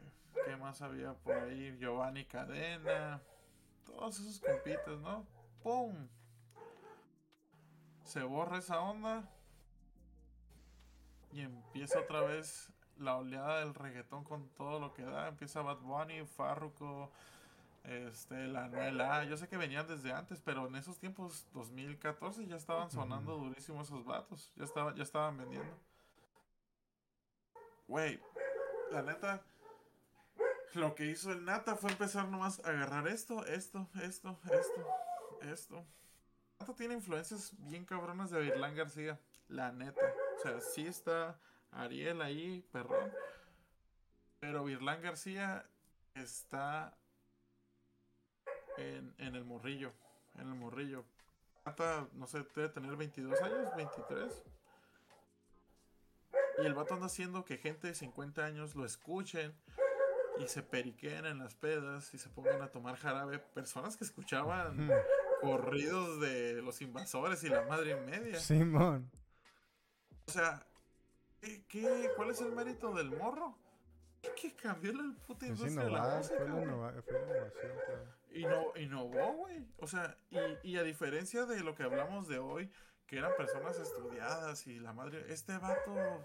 Speaker 2: ¿qué más había por ahí? Giovanni Cadena, todos esos compites, ¿no? ¡Pum! Se borra esa onda y empieza otra vez la oleada del reggaetón con todo lo que da. Empieza Bad Bunny, Farruko, este, la Nuela. Yo sé que venían desde antes, pero en esos tiempos, 2014, ya estaban sonando durísimo esos vatos. Ya, estaba, ya estaban vendiendo. Güey, la neta, lo que hizo el Nata fue empezar nomás a agarrar esto, esto, esto, esto, esto. Nata tiene influencias bien cabronas de Virlán García, la neta. O sea, sí está Ariel ahí, perdón. Pero Virlán García está en, el morrillo. En el morrillo. Hasta, no sé, debe tener 22 años, 23. Y el vato anda haciendo que gente de 50 años lo escuchen y se periquen en las pedas y se pongan a tomar jarabe. Personas que escuchaban corridos de los invasores y la madre media.
Speaker 1: Simón.
Speaker 2: O sea, ¿Qué, cuál es el mérito del morro? ¿Qué cambió la puta industria de la música? Fue la, innovación, claro. innovó, güey. O sea, y, y, a diferencia de lo que hablamos de hoy, que eran personas estudiadas y la madre, este vato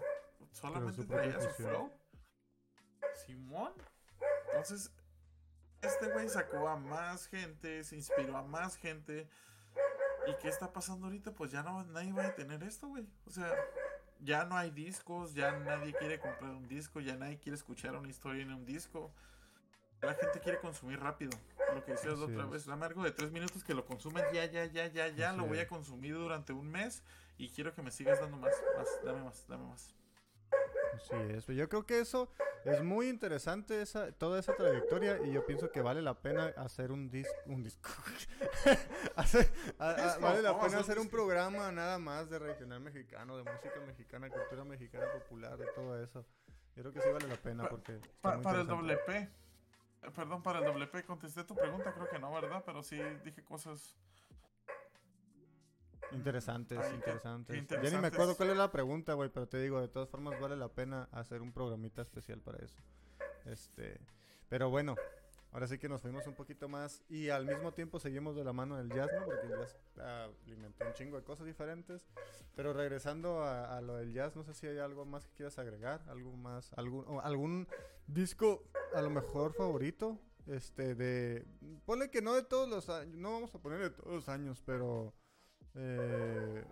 Speaker 2: solamente traía su flow. Simón. Entonces, este güey sacó a más gente, se inspiró a más gente. ¿Y qué está pasando ahorita? Pues ya no, nadie va a tener esto, güey. O sea, ya no hay discos, ya nadie quiere comprar un disco, ya nadie quiere escuchar una historia en un disco. La gente quiere consumir rápido. Lo que decías la otra vez, dame algo de tres minutos que lo consumen ya, ya, ya, ya, ya, lo voy a consumir durante un mes y quiero que me sigas dando más, más, dame más, dame más.
Speaker 1: Sí, eso. Yo creo que eso es muy interesante, esa, toda esa trayectoria, y yo pienso que vale la pena hacer un disco. Un disco. vale la pena hacer un programa nada más de regional mexicano, de música mexicana, cultura mexicana popular, de todo eso. Yo creo que sí vale la pena porque.
Speaker 2: para el WP. Perdón, para el WP contesté tu pregunta, creo que no, ¿verdad? Pero sí dije cosas
Speaker 1: Interesantes, interesantes. Ya ni me acuerdo cuál es la pregunta, güey, pero te digo, de todas formas vale la pena hacer un programita especial para eso. Este, pero bueno, ahora sí que nos fuimos un poquito más y al mismo tiempo seguimos de la mano del jazz, ¿no? Porque el jazz alimentó un chingo de cosas diferentes. Pero regresando a, lo del jazz, no sé si hay algo más que quieras agregar, algo más, algún, algún disco a lo mejor favorito, este, de, ponle que no de todos los años, no vamos a poner de todos los años, pero eh,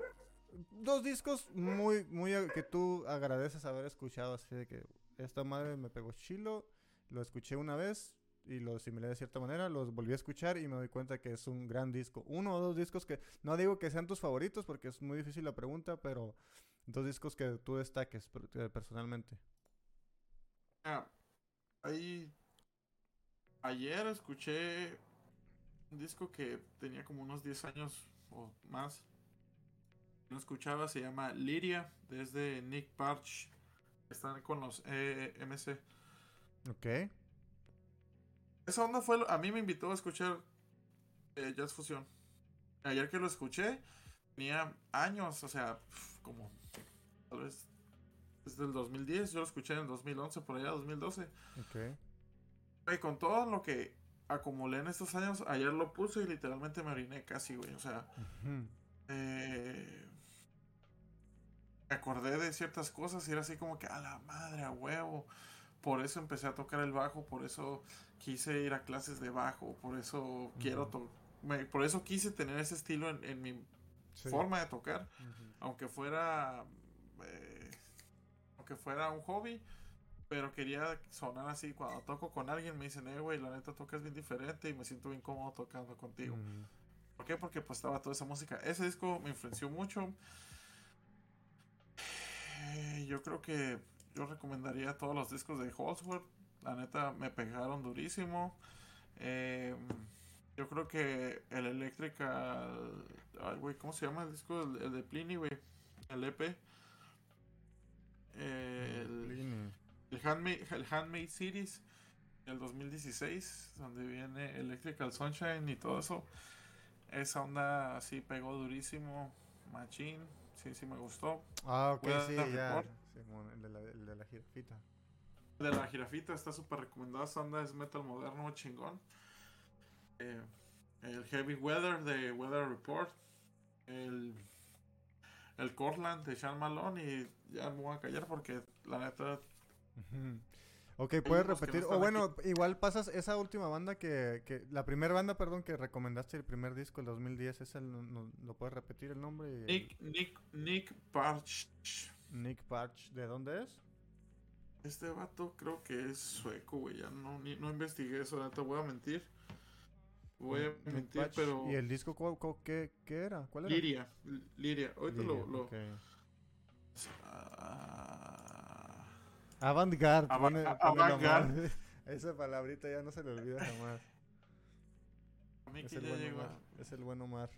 Speaker 1: dos discos muy, muy que tú agradeces haber escuchado, así de que esta madre me pegó chilo, lo escuché una vez y lo asimilé de cierta manera, los volví a escuchar y me doy cuenta que es un gran disco. Uno o dos discos que, no digo que sean tus favoritos porque es muy difícil la pregunta, pero dos discos que tú destaques eh, personalmente.
Speaker 2: Ah, ahí, ayer escuché un disco que tenía como unos 10 años o más. No escuchaba, se llama Lyria, desde Nick Parch. Están con los EMC.
Speaker 1: Ok.
Speaker 2: Esa onda fue, lo- a mí me invitó a escuchar eh, Jazz Fusion. Ayer que lo escuché, tenía años, o sea, como tal vez desde el 2010, yo lo escuché en el 2011, por allá 2012.
Speaker 1: Ok.
Speaker 2: Y con todo lo que acumulé en estos años, ayer lo puse y literalmente me oriné casi, güey. O sea, eh, me acordé de ciertas cosas y era así como que a la madre, a huevo. Por eso empecé a tocar el bajo, por eso quise ir a clases de bajo, por eso quiero me- por eso quise tener ese estilo en, en mi
Speaker 1: Sí.
Speaker 2: forma de tocar, aunque fuera eh, aunque fuera un hobby, pero quería sonar así cuando toco con alguien me dicen, "Eh, güey, la neta tocas bien diferente y me siento bien cómodo tocando contigo."
Speaker 1: Ujú.
Speaker 2: ¿Por qué? Porque pues estaba toda esa música. Ese disco me influenció mucho. Yo creo que yo recomendaría todos los discos de Holsworth. La neta me pegaron durísimo. Eh, yo creo que el Electrical. Ay, güey, ¿cómo se llama el disco? El, el de Pliny, güey. El EP. El,
Speaker 1: Pliny.
Speaker 2: El, Handmade, el Handmade Series del 2016, donde viene Electrical Sunshine y todo eso. Esa onda así pegó durísimo. Machine, sí, sí me gustó.
Speaker 1: Ah, ok, sí, ya. El de la, el de la jirafita.
Speaker 2: De la jirafita está súper recomendada. Esa onda es metal moderno chingón. Eh, el Heavy Weather de Weather Report. El, el Cortland de Sean Malone. Y ya me voy a callar porque la neta.
Speaker 1: Ok, puedes repetir. o bueno, igual pasas esa última banda que, que. La primera banda, perdón, que recomendaste el primer disco, el 2010. ¿Es el, no- ¿Lo puedes repetir el nombre? y el-
Speaker 2: Nick, Nick, Nick Parch.
Speaker 1: Nick Parch. ¿De dónde es?
Speaker 2: Este vato creo que es sueco, güey. Ya no, ni- no investigué eso, no te voy a mentir. Voy a
Speaker 1: Nick
Speaker 2: mentir, pero.
Speaker 1: ¿Y el disco cu- cu- qué, qué era? ¿Cuál era?
Speaker 2: Liria, Liria. Ahorita
Speaker 1: Liria,
Speaker 2: lo. lo-. Ah,
Speaker 1: Avant-garde. Esa palabrita ya no se le olvida jamás. Es
Speaker 2: que
Speaker 1: el
Speaker 2: ya
Speaker 1: buen
Speaker 2: llegó.
Speaker 1: Omar. Es el buen Omar.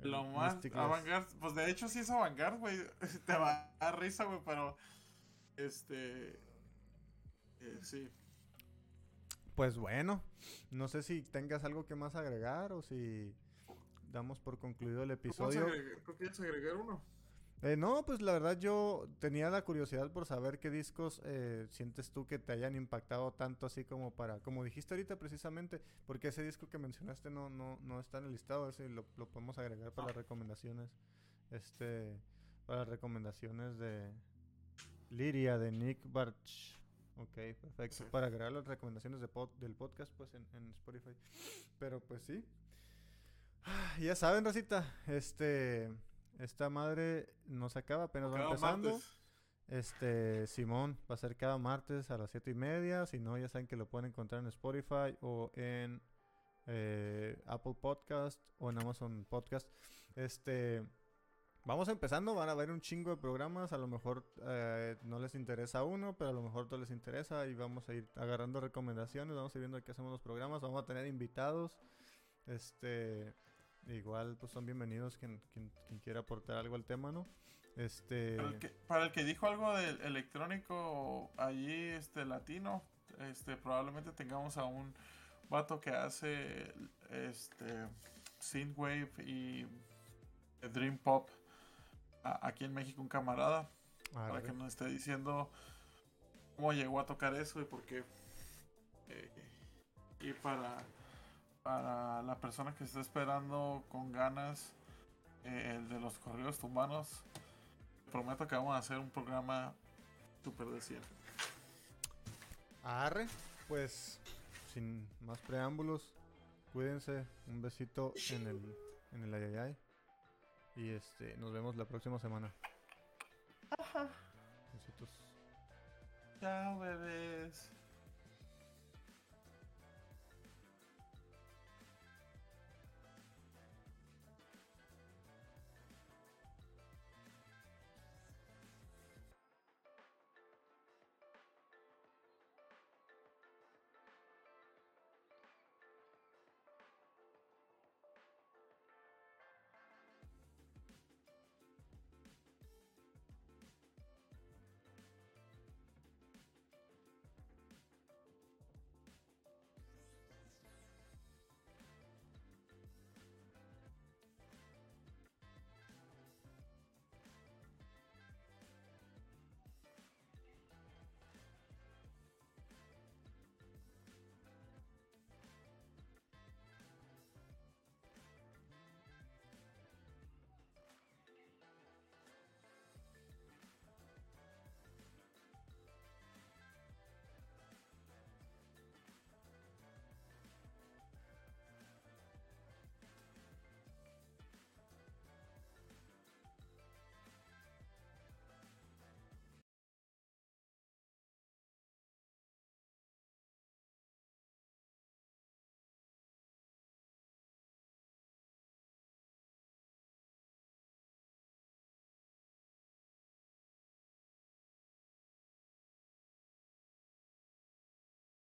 Speaker 1: El
Speaker 2: Lo más avant pues de hecho sí es avant güey. Te va a dar risa, güey, pero. Este. eh, sí.
Speaker 1: Pues bueno, no sé si tengas algo que más agregar o si damos por concluido el
Speaker 2: ¿Cómo se
Speaker 1: episodio.
Speaker 2: agrega- ¿Tú quieres agregar uno?
Speaker 1: Eh, no, pues la verdad yo tenía la curiosidad por saber qué discos eh, sientes tú que te hayan impactado tanto así como para, como dijiste ahorita precisamente, porque ese disco que mencionaste no, no, no está en el listado, ese lo, lo podemos agregar para
Speaker 2: Ah.
Speaker 1: las recomendaciones, este, para las recomendaciones de Liria, de Nick Barch. Ok, perfecto. Para agregar las recomendaciones de pod- del podcast, pues en, en Spotify. Pero pues sí. Ah, Ya saben, Rosita, este, esta madre nos acaba, apenas va empezando.
Speaker 2: martes.
Speaker 1: Este, Simón va a ser cada martes a las siete y media. Si no, ya saben que lo pueden encontrar en Spotify o en eh, Apple Podcast o en Amazon Podcast. Este, vamos empezando. Van a haber un chingo de programas. A lo mejor eh, no les interesa uno, pero a lo mejor todo les interesa. Y vamos a ir agarrando recomendaciones. Vamos a ir viendo qué hacemos los programas. Vamos a tener invitados. Este, igual, pues son bienvenidos quien, quien, quien quiera aportar algo al tema, ¿no? Este.
Speaker 2: Para el, que, para el que dijo algo del electrónico allí, este latino, este probablemente tengamos a un vato que hace este synthwave y dream pop a- aquí en México, un camarada, para
Speaker 1: arre.
Speaker 2: que nos esté diciendo cómo llegó a tocar eso y por qué. Eh, y para, para la persona que está esperando con ganas eh, el de los correos tumbanos, prometo que vamos a hacer un programa súper de 100.
Speaker 1: Arre, pues sin más preámbulos, cuídense, un besito en el en el ayayay y este nos vemos la próxima semana. Besitos.
Speaker 2: Chao, bebés.